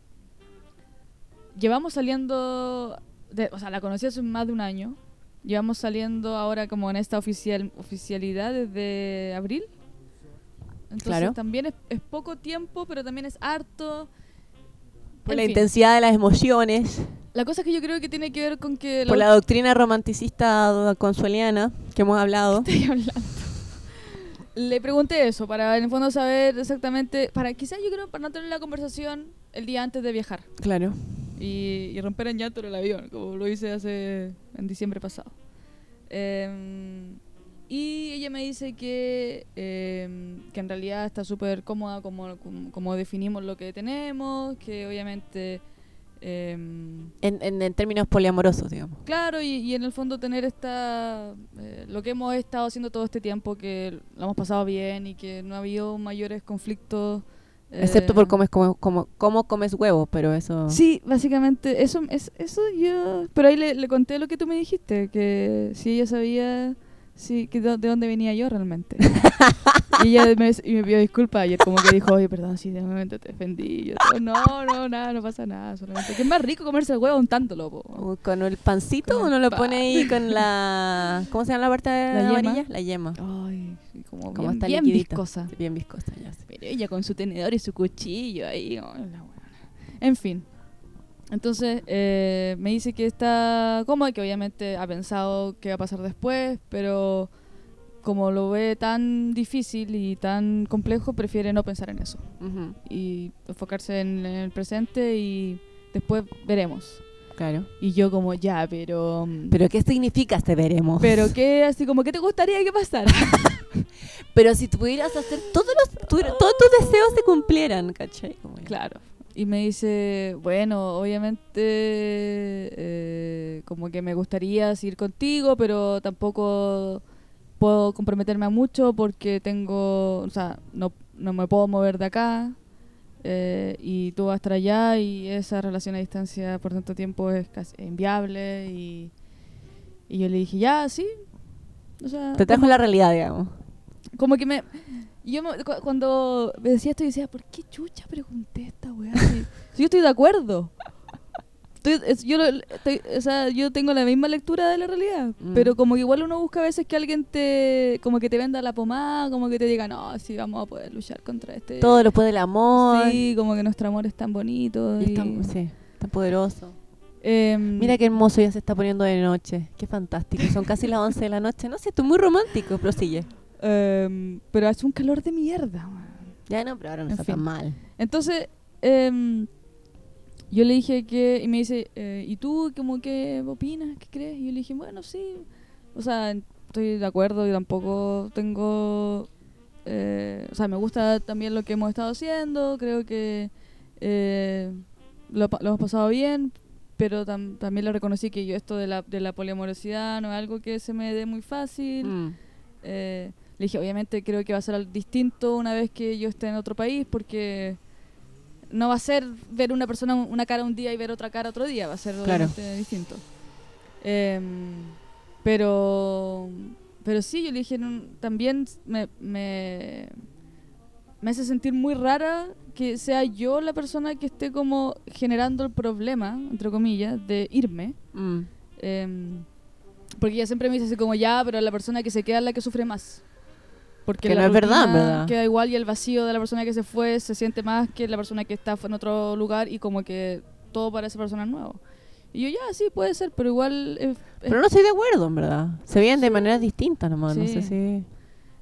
llevamos saliendo... de- o sea, la conocí hace más de un año. Llevamos saliendo ahora como en esta oficial, oficialidad desde abril. Entonces Claro. también es, es poco tiempo, pero también es harto. Por En la fin, intensidad de las emociones, La cosa es que yo creo que tiene que ver con que... por la doctrina romanticista consueliana que hemos hablado. estoy hablando. Le pregunté eso, para en el fondo saber exactamente, para quizás yo creo para no tener la conversación el día antes de viajar Claro. Y, y romper en llanto en el avión, como lo hice hace en diciembre pasado. Em, y ella me dice que, em, que en realidad está súper cómoda como, como, como definimos lo que tenemos, que obviamente... em, En, en- en términos poliamorosos, digamos. Claro, y, y en el fondo tener esta eh, lo que hemos estado haciendo todo este tiempo, que lo hemos pasado bien y que no ha habido mayores conflictos. Excepto eh, por cómo, cómo, cómo, cómo comes huevos, pero eso... Sí, básicamente, eso es eso yo... Pero ahí le, le conté lo que tú me dijiste, que si ella sabía sí, que de, de dónde venía yo realmente. y ella me, y me pidió disculpas ayer, como que dijo, oye, perdón, si de momento te ofendí. Yo, no, no, nada, no pasa nada, solamente. Que es más rico comerse el huevo untándolo, po. ¿Con el pancito Con uno el lo pan. pone ahí con la... ¿Cómo se llama la parte La yema. amarilla? La yema. Ay, sí, como Como bien, está bien viscosa. Bien viscosa, ya ella con su tenedor y su cuchillo ahí. oh, la. En fin. Entonces eh, me dice que está cómoda, que obviamente ha pensado qué va a pasar después, pero como lo ve tan difícil y tan complejo, prefiere no pensar en eso Ujú, y enfocarse en el presente y después veremos. Claro. Y yo como ya, pero... mm, ¿Pero qué significa este veremos? pero qué, así como, ¿qué te gustaría que pasara? Pero si pudieras hacer todos los... tu- todos tus deseos se cumplieran, ¿cachai? Claro. Y me dice, bueno, obviamente eh, como que me gustaría seguir contigo, pero tampoco puedo comprometerme a mucho porque tengo, o sea, no, no me puedo mover de acá eh, y tú vas a estar allá y esa relación a distancia por tanto tiempo es casi inviable y, y yo le dije, ya, sí. O sea, Te trajo la realidad, digamos. Como que me. Yo me- cu- cuando me decía esto, yo decía, ¿por qué chucha pregunté esta weá? Si, si yo estoy de acuerdo. Estoy- es- yo, lo- estoy- o sea, yo tengo la misma lectura de la realidad. Mm. Pero como que igual uno busca a veces que alguien te. Como que te venda la pomada, como que te diga, no, sí, vamos a poder luchar contra este. Todo lo puede el amor. Sí, como que nuestro amor es tan bonito. Y tan, sí, tan poderoso. Em, Mira qué hermoso ya se está poniendo de noche. Qué fantástico. Son casi las 11 de la noche. No sé, esto es muy romántico, prosigue. Em, pero hace un calor de mierda. Ya no, pero ahora no En está tan mal. Entonces, em, yo le dije que, y me dice, eh, ¿y tú como qué opinas? ¿Qué crees? Y yo le dije, bueno, sí. O sea, estoy de acuerdo y tampoco tengo... eh, o sea, me gusta también lo que hemos estado haciendo, creo que eh, lo, lo hemos pasado bien, pero tam- también le reconocí que yo esto de la, de la poliamorosidad no es algo que se me dé muy fácil. Mm. Eh, le dije, obviamente creo que va a ser algo distinto una vez que yo esté en otro país, porque no va a ser ver una persona una cara un día y ver otra cara otro día, va a ser Claro. distinto. Em, pero, pero sí, yo le dije, "No, también me, me, me hace sentir muy rara que sea yo la persona que esté como generando el problema, entre comillas, de irme. Mm. Em, porque ella siempre me dice así como ya, pero la persona que se queda es la que sufre más. Porque Que la no es verdad, rutina ¿verdad? Queda igual y el vacío de la persona que se fue se siente más que la persona que está en otro lugar y como que todo para esa persona es nuevo. Y yo, ya, sí, puede ser, pero igual... es- es- Pero no estoy de acuerdo, en verdad. Se de Sí. maneras distintas nomás, no sé si...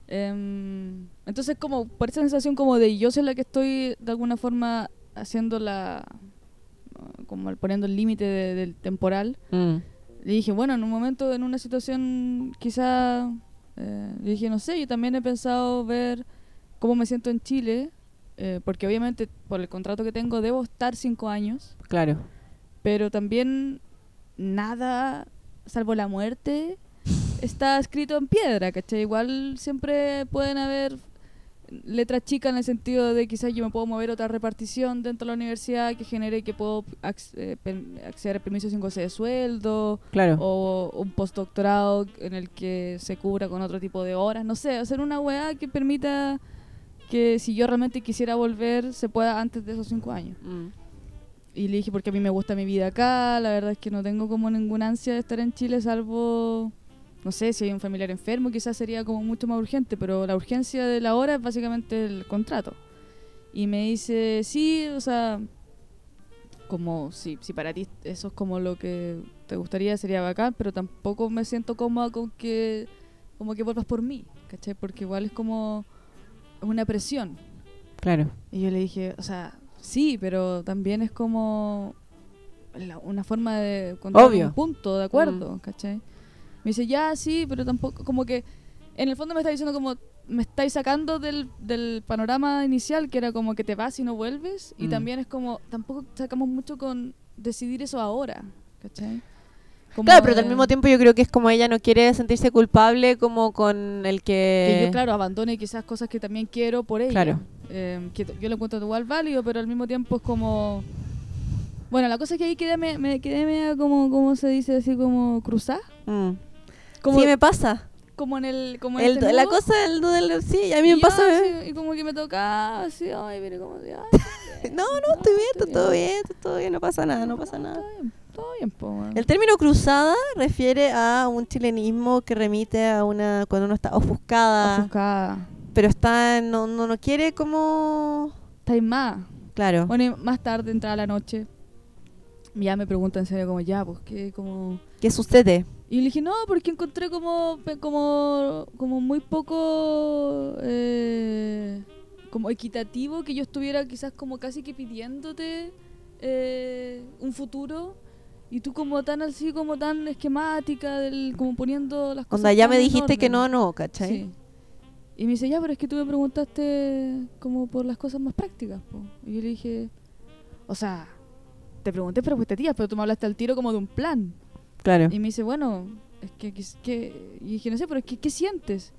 Em, entonces, como por esa sensación como de yo soy la que estoy de alguna forma haciendo la. como poniendo el límite de- del temporal, Mm, le dije, bueno, en un momento, en una situación quizá. Eh, le dije, no sé, yo también he pensado ver cómo me siento en Chile, eh, porque obviamente por el contrato que tengo debo estar cinco años, claro. pero también nada, salvo la muerte, está escrito en piedra, ¿cachai? Igual siempre pueden haber letras chicas en el sentido de quizás yo me puedo mover a otra repartición dentro de la universidad que genere que puedo ac- eh, acceder a permiso sin goce de sueldo Claro. o un postdoctorado en el que se cubra con otro tipo de horas, no sé, hacer una weá que permita que si yo realmente quisiera volver se pueda antes de esos cinco años. Mm. Y le dije, porque a mí me gusta mi vida acá, la verdad es que no tengo como ninguna ansia de estar en Chile, salvo, no sé, si hay un familiar enfermo, quizás sería como mucho más urgente, pero la urgencia de la hora es básicamente el contrato. Y me dice, sí, o sea, como si, si para ti eso es como lo que te gustaría, sería bacán, pero tampoco me siento cómoda con que, como que vuelvas por mí, ¿cachai? Porque igual es como una presión. Claro. Y yo le dije, o sea, sí, pero también es como la- una forma de Obvio. un punto de acuerdo, ¿cachai? Me dice, ya, sí, pero tampoco, como que en el fondo me está diciendo como, me estáis sacando del, del panorama inicial, que era como que te vas y no vuelves, y Mm. también es como, tampoco sacamos mucho con decidir eso ahora, ¿cachai? Como Claro, pero al mismo tiempo yo creo que es como ella no quiere sentirse culpable como con el que... que yo, claro, abandone quizás cosas que también quiero por ella. Claro. Eh, que yo lo encuentro igual válido, pero al mismo tiempo es como... Bueno, la cosa es que ahí quedé, me, me quedé media como, ¿cómo se dice? Así como cruzada. Mm. Como, Sí, me pasa. como en el... Como en El- este la cosa del del... Sí, a mí Y me yo pasa. ¿eh? así, y como que me tocaba así, ay, mire cómo... Ay, No, no, estoy bien, está todo bien, todo bien, no pasa nada, no pasa nada. Todo bien, todo bien, po. El término cruzada refiere a un chilenismo que remite a una cuando uno está ofuscada, Ofuscada. pero está no, no no quiere como Está más. claro. Bueno, y más tarde, entrada la noche, ya me preguntan en serio como, ya, pues, ¿qué? Como... ¿Qué sucede? Y le dije, no, porque encontré como, como, como muy poco eh, como equitativo que yo estuviera quizás como casi que pidiéndote eh, un futuro y tú como tan así, como tan esquemática, del, como poniendo las cosas. Onda, ya me dijiste que no, no, ¿cachai? Sí. Y me dice, ya, pero es que tú me preguntaste como por las cosas más prácticas. po". Y yo le dije, o sea, te pregunté por expectativas, pero tú me hablaste al tiro como de un plan. Claro. Y me dice, bueno, es que, que, que- y dije, no sé, pero es que, ¿qué sientes?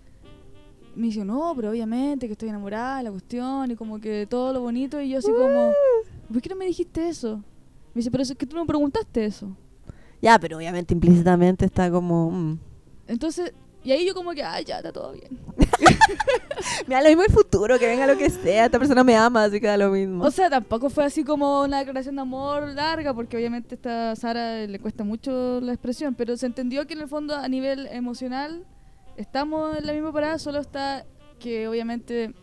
Me dice, no, pero obviamente que estoy enamorada de la cuestión y como que todo lo bonito. Y yo así como, ¿por qué no me dijiste eso? Me dice, pero es que tú no me preguntaste eso. Ya, pero obviamente implícitamente está como mm. Entonces, y ahí yo como que, ay, ya, está todo bien. Mira, lo mismo el futuro, que venga lo que sea, esta persona me ama, así que da lo mismo. O sea, tampoco fue así como una declaración de amor larga, porque obviamente a esta Sara le cuesta mucho la expresión, pero se entendió que en el fondo a nivel emocional estamos en la misma parada, solo está que obviamente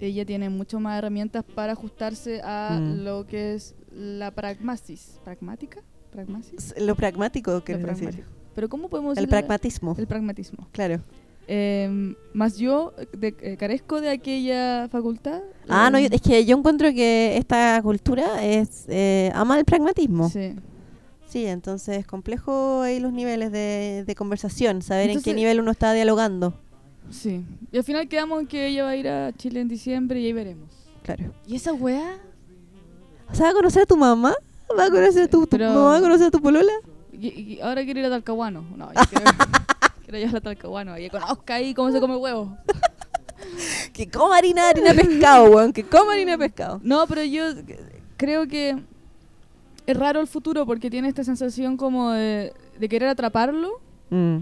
ella tiene mucho más herramientas para ajustarse a Mm. lo que es la pragmasis. ¿Pragmática? ¿Pragmasis? lo pragmático, querés decir. pragmático. Pero ¿cómo podemos El pragmatismo. El pragmatismo. Claro. Eh, más yo de- eh, carezco de aquella facultad. Ah, no, eh, yo- es que yo encuentro que esta cultura es eh, ama el pragmatismo. Sí. Sí. entonces es complejo ahí los niveles de, de conversación, saber en Entonces- qué nivel uno está dialogando. Sí. Y al final quedamos en que ella va a ir a Chile en diciembre y ahí veremos. Claro. ¿Y esa weá? O sea, ¿va a conocer a tu mamá? ¿Va a conocer a tu, tu- Pero- ¿No va a conocer a tu polola? Y, y ahora quiero ir a Talcahuano. No, yo quiero, quiero ir a Talcahuano. Y conozca ahí cómo se come huevo. Que coma harina, harina de pescado, weón. Que coma harina de pescado. No, pero yo creo que es raro el futuro porque tiene esta sensación como de, de querer atraparlo. Mm.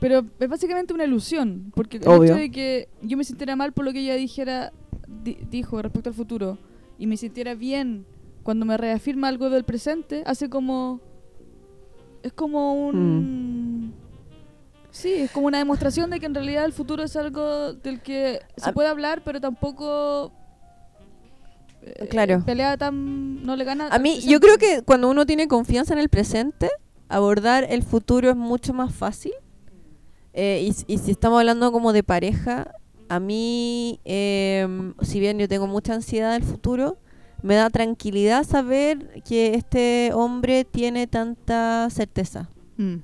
Pero es básicamente una ilusión, porque el Obvio. hecho de que yo me sintiera mal por lo que ella dijera, di- dijo respecto al futuro, y me sintiera bien cuando me reafirma algo del presente, hace como... Es como un... Sí, es como una demostración de que en realidad el futuro es algo del que se puede hablar, pero tampoco eh, Claro. pelea tan no le gana. A mí, yo creo que cuando uno tiene confianza en el presente, abordar el futuro es mucho más fácil. Eh, y, si estamos hablando como de pareja, a mí, em, si bien yo tengo mucha ansiedad del futuro, me da tranquilidad saber que este hombre tiene tanta certeza. Mm,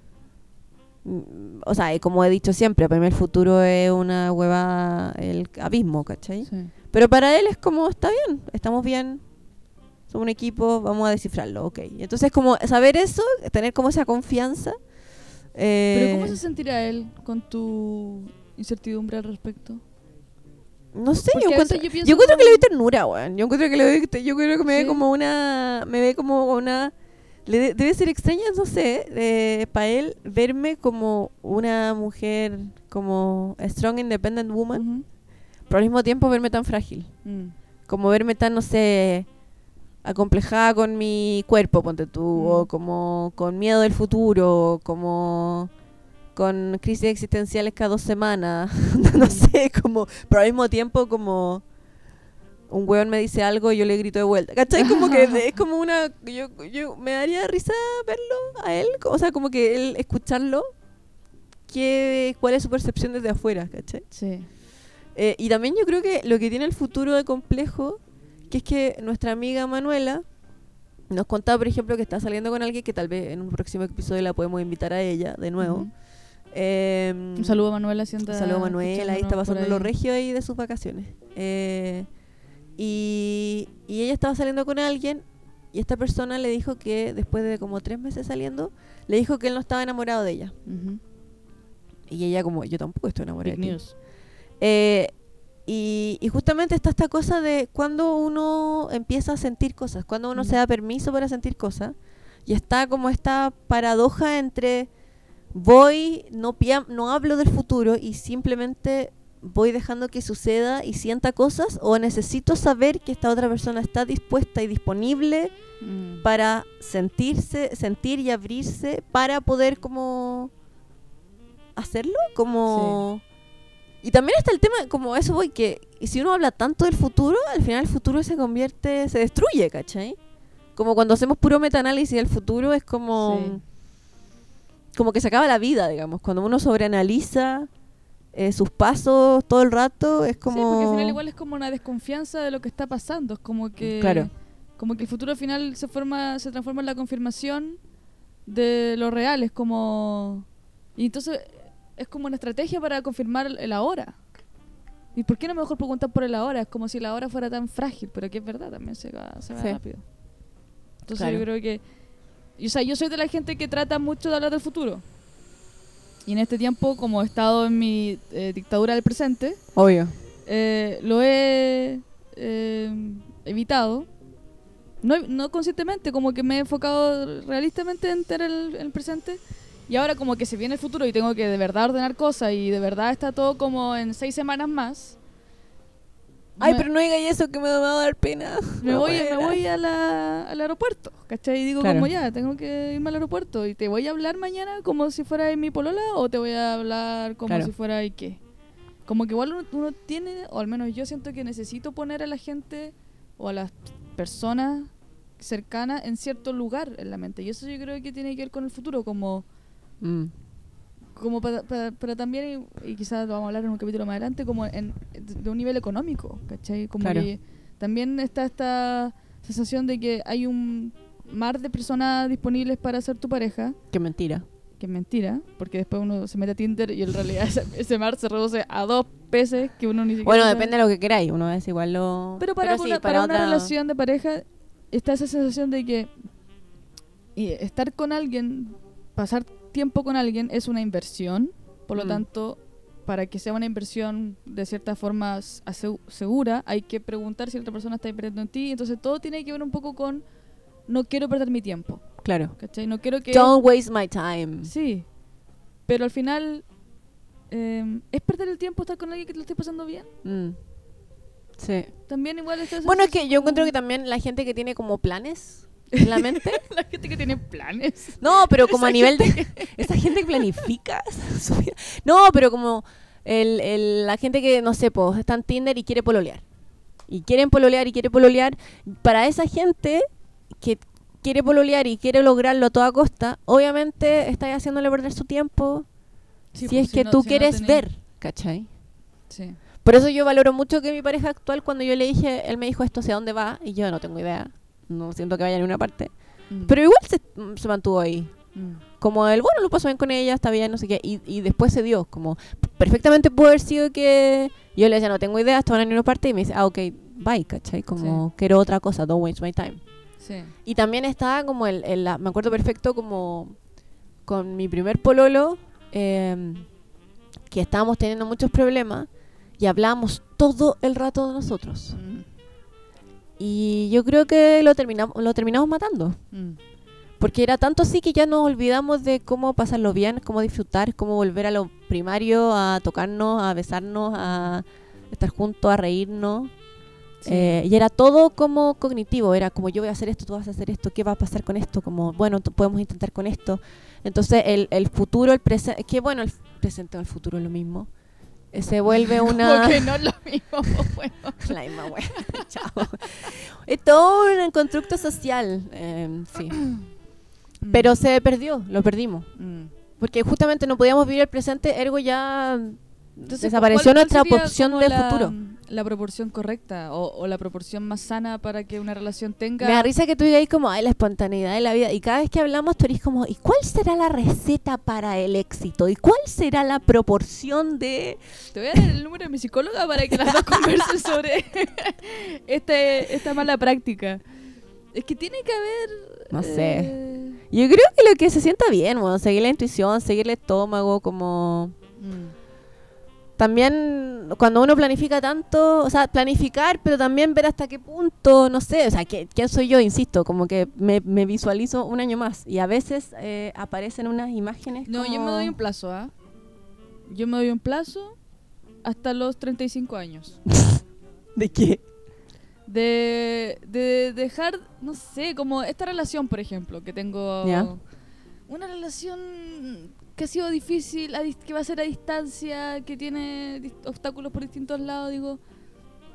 Mm, O sea, como he dicho siempre, para mí el futuro es una hueva, el abismo, ¿cachai? sí. Pero para él es como, está bien, estamos bien, somos un equipo, vamos a descifrarlo, ok. Entonces, como saber eso, tener como esa confianza. eh, Pero ¿cómo se sentirá él con tu incertidumbre al respecto? No sé, yo encuentro, yo encuentro que le doy ternura, weón. Yo encuentro que le doy, yo creo que me Sí. ve como una, me ve como una, le de- debe ser extraña, no sé, para él verme como una mujer, como strong independent woman, pero al mismo tiempo verme tan frágil. Mm, como verme tan, no sé, acomplejada con mi cuerpo, ponte tú, Mm. o como con miedo del futuro, como con crisis existenciales cada dos semanas, no sé, como, pero al mismo tiempo como un weón me dice algo y yo le grito de vuelta, ¿cachai? Como que es como una, yo, yo me daría risa verlo a él, o sea, como que él escucharlo, que, cuál es su percepción desde afuera, ¿cachai? Sí. Eh, y también yo creo que lo que tiene el futuro de complejo, que es que nuestra amiga Manuela nos contaba, por ejemplo, que está saliendo con alguien que tal vez en un próximo episodio la podemos invitar a ella de nuevo. Eh, Un saludo a Manuela, si un saludo a Manuela, ahí está pasando ahí. regio ahí de sus vacaciones. Eh, y, y ella estaba saliendo con alguien y esta persona le dijo que después de como tres meses saliendo, le dijo que él no estaba enamorado de ella. Y ella como, yo tampoco estoy enamorada Big de ti". news. Eh, y, y justamente está esta cosa de cuando uno empieza a sentir cosas, cuando uno se da permiso para sentir cosas, y está como esta paradoja entre voy, no, no hablo del futuro y simplemente voy dejando que suceda y sienta cosas, o necesito saber que esta otra persona está dispuesta y disponible Mm. para sentirse, sentir y abrirse para poder como hacerlo, como y también está el tema, como eso voy, que si uno habla tanto del futuro, al final el futuro se convierte, se destruye, ¿cachai? Como cuando hacemos puro metaanálisis del futuro, es como, Sí. Como que se acaba la vida, digamos. Cuando uno sobreanaliza eh, sus pasos todo el rato, es como... Sí, porque al final igual es como una desconfianza de lo que está pasando. Es como que. Claro. Como que el futuro al final se forma, se transforma en la confirmación de lo real. Es como. Y entonces es como una estrategia para confirmar el ahora. ¿Y por qué no mejor preguntar por el ahora? Es como si el ahora fuera tan frágil, pero que es verdad, también se va, se va Sí. rápido. Entonces Claro. yo creo que. Y, o sea, yo soy de la gente que trata mucho de hablar del futuro. Y en este tiempo, como he estado en mi eh, dictadura del presente, Obvio. eh, lo he eh, evitado. No, no conscientemente, como que me he enfocado realistamente en tener el, el presente. Y ahora como que se viene el futuro y tengo que de verdad ordenar cosas y de verdad está todo como en seis semanas más. Ay, me, pero no diga eso que me va a dar pena. me voy, me voy a la- al aeropuerto, ¿cachai? Y digo Claro. como ya, tengo que irme al aeropuerto y te voy a hablar mañana como si fuera mi polola o te voy a hablar como Claro. si fuera y qué. Como que igual uno, uno tiene, o al menos yo siento que necesito poner a la gente o a las personas cercanas en cierto lugar en la mente. Y eso yo creo que tiene que ver con el futuro, como Mm. Como para, para, para también, y, y quizás lo vamos a hablar en un capítulo más adelante, como en, de un nivel económico, ¿cachai? Como Claro. que también está esta sensación de que hay un mar de personas disponibles para ser tu pareja, Qué mentira. que es mentira, porque después uno se mete a Tinder y en realidad ese, ese mar se reduce a dos peces que uno ni siquiera Bueno, sabe. depende de lo que queráis. Uno es igual lo... Pero para, sí, una, para una otra- relación de pareja está esa sensación de que y estar con alguien, pasar tiempo con alguien es una inversión, por lo Mm. tanto, para que sea una inversión de cierta forma segura, hay que preguntar si la otra persona está invirtiendo en ti, entonces todo tiene que ver un poco con no quiero perder mi tiempo, Claro. ¿cachai? No quiero que... Don't waste my time. Sí, pero al final... eh, ¿Es perder el tiempo estar con alguien que te lo esté pasando bien? Mm. Sí. También igual está esa Bueno, es que yo encuentro que también la gente que tiene como planes en la mente. La gente que tiene planes. No, pero como Esa a nivel de... Esa gente que planifica su vida. No, pero como el, el- la gente que, no sé, pues está en Tinder y quiere pololear. Y quieren pololear y quiere pololear. Para esa gente que quiere pololear y quiere lograrlo a toda costa, obviamente estáis haciéndole perder su tiempo Sí, si pues, es que no- tú si no quieres tenés- ver, ¿cachai? Sí. Por eso yo valoro mucho que mi pareja actual, cuando yo le dije, él me dijo esto, sé a dónde va, y yo no tengo idea, no siento que vaya a ninguna parte. Mm, Pero igual se, se mantuvo ahí. mm. Como el, bueno, lo paso bien con ella, está bien, no sé qué. Y, y después se dio, como perfectamente pudo haber sido que yo le decía, no tengo idea, estaban en ninguna parte, y me dice, ah, ok, bye, ¿cachai? Como quiero otra cosa, don't waste my time. Sí. Y también estaba como el, el- la- me acuerdo perfecto como con mi primer pololo, eh, que estábamos teniendo muchos problemas y hablábamos todo el rato de nosotros. Mm, Y yo creo que lo terminamos, lo terminamos matando. mm. Porque era tanto así que ya nos olvidamos de cómo pasarlo bien, cómo disfrutar, cómo volver a lo primario, a tocarnos, a besarnos, a estar juntos, a reírnos. Sí. Eh, y era todo como cognitivo, era como yo voy a hacer esto, tú vas a hacer esto, ¿qué va a pasar con esto? Como, bueno, podemos intentar con esto. Entonces el, el futuro, el presente, que bueno, el presente o el futuro es lo mismo. Eh, Se vuelve una... Como que no es lo mismo. bueno. La misma wea. Chao. Es todo un constructo social, eh, sí. Mm, Pero se perdió, lo perdimos. mm. Porque justamente no podíamos vivir el presente, ergo ya Entonces, desapareció ¿cuál- cuál nuestra opción del futuro. La proporción correcta o, o la proporción más sana para que una relación tenga. Me da risa que tú digas como, ay, la espontaneidad de la vida. Y cada vez que hablamos, tú eres como, ¿y cuál será la receta para el éxito? ¿Y cuál será la proporción de...? Te voy a dar el número de mi psicóloga para que las dos conversen sobre este, esta mala práctica. Es que tiene que haber. No sé. eh, Yo creo que lo que se sienta bien, bueno, seguir la intuición, seguir el estómago, como... mm, También cuando uno planifica tanto, o sea, planificar, pero también ver hasta qué punto, no sé, o sea, ¿qué- ¿quién soy yo? Insisto, como que me, me visualizo un año más y a veces eh, aparecen unas imágenes No, yo me doy un plazo, ¿ah? Yo me doy un plazo hasta los 35 años. ¿De qué? De, de dejar, no sé, como esta relación, por ejemplo, que tengo. Ya. Una relación que ha sido difícil, que va a ser a distancia, que tiene obstáculos por distintos lados, digo.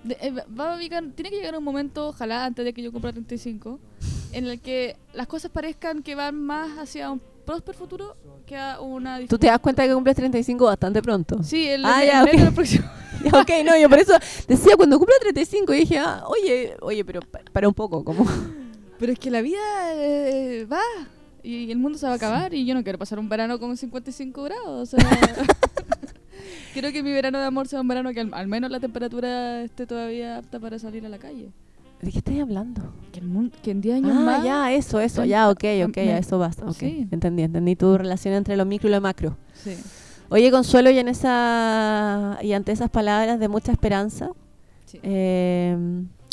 de- eh, va a llegar- tiene que llegar un momento, ojalá antes de que yo cumpla 35, en el que las cosas parezcan que van más hacia un próspero futuro que a una ¿Tú te das cuenta que cumples 35 bastante pronto? Sí, el, Ah, el- ya, el mes ok. de la próxima- ok, no, yo por eso decía cuando cumpla 35 y dije, ah, oye, oye, pero pa- para un poco, como... Pero es que la vida eh, va y el mundo se va a acabar y yo no quiero pasar un verano con 55 grados. O sea, quiero que mi verano de amor sea un verano que al, al menos la temperatura esté todavía apta para salir a la calle. ¿De qué estás hablando? Que, el mundo, que en 10 años Ah, más... ya, eso, eso, ya, ok, ok, me- ya, eso basta, ok. Sí. Entendí, entendí tu relación entre lo micro y lo macro. Sí. Oye, Consuelo, y en esa y ante esas palabras de mucha esperanza, Sí. eh,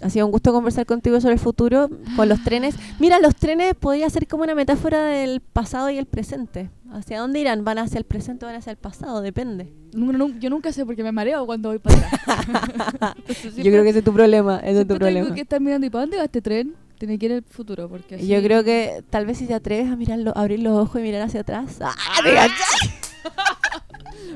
ha sido un gusto conversar contigo sobre el futuro, con los trenes. Mira, los trenes podría ser como una metáfora del pasado y el presente. ¿Hacia dónde irán? ¿Van hacia el presente o van hacia el pasado? Depende. Nu- nu- yo nunca sé porque me mareo cuando voy para atrás. Yo creo que ese es tu problema, ese es tu problema. tengo que estar mirando y para dónde va este tren. Tiene que ir al futuro porque así... Yo creo que tal vez si te atreves a mirarlo, abrir los ojos y mirar hacia atrás. ¡Ah! ¿te cachai?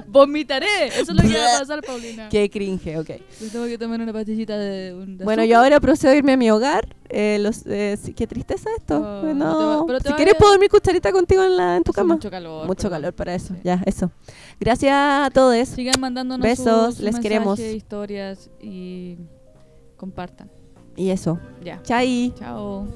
Vomitaré. Eso es lo que va a pasar, Paulina. ¡Qué cringe! Ok. Yo tengo que tomar una pastillita de, un- de Bueno, yo ahora procedo a irme a mi hogar. Eh, los, eh, qué tristeza esto. Oh, no, va- pero si quieres a- puedo dormir cucharita contigo en, la, en tu cama. Mucho calor. Mucho calor para eso. Sí. Ya, eso. Gracias a todos. Sigan mandándonos Besos, sus- les queremos. mensajes, historias y compartan. Y eso. Ya. Chai. Chao.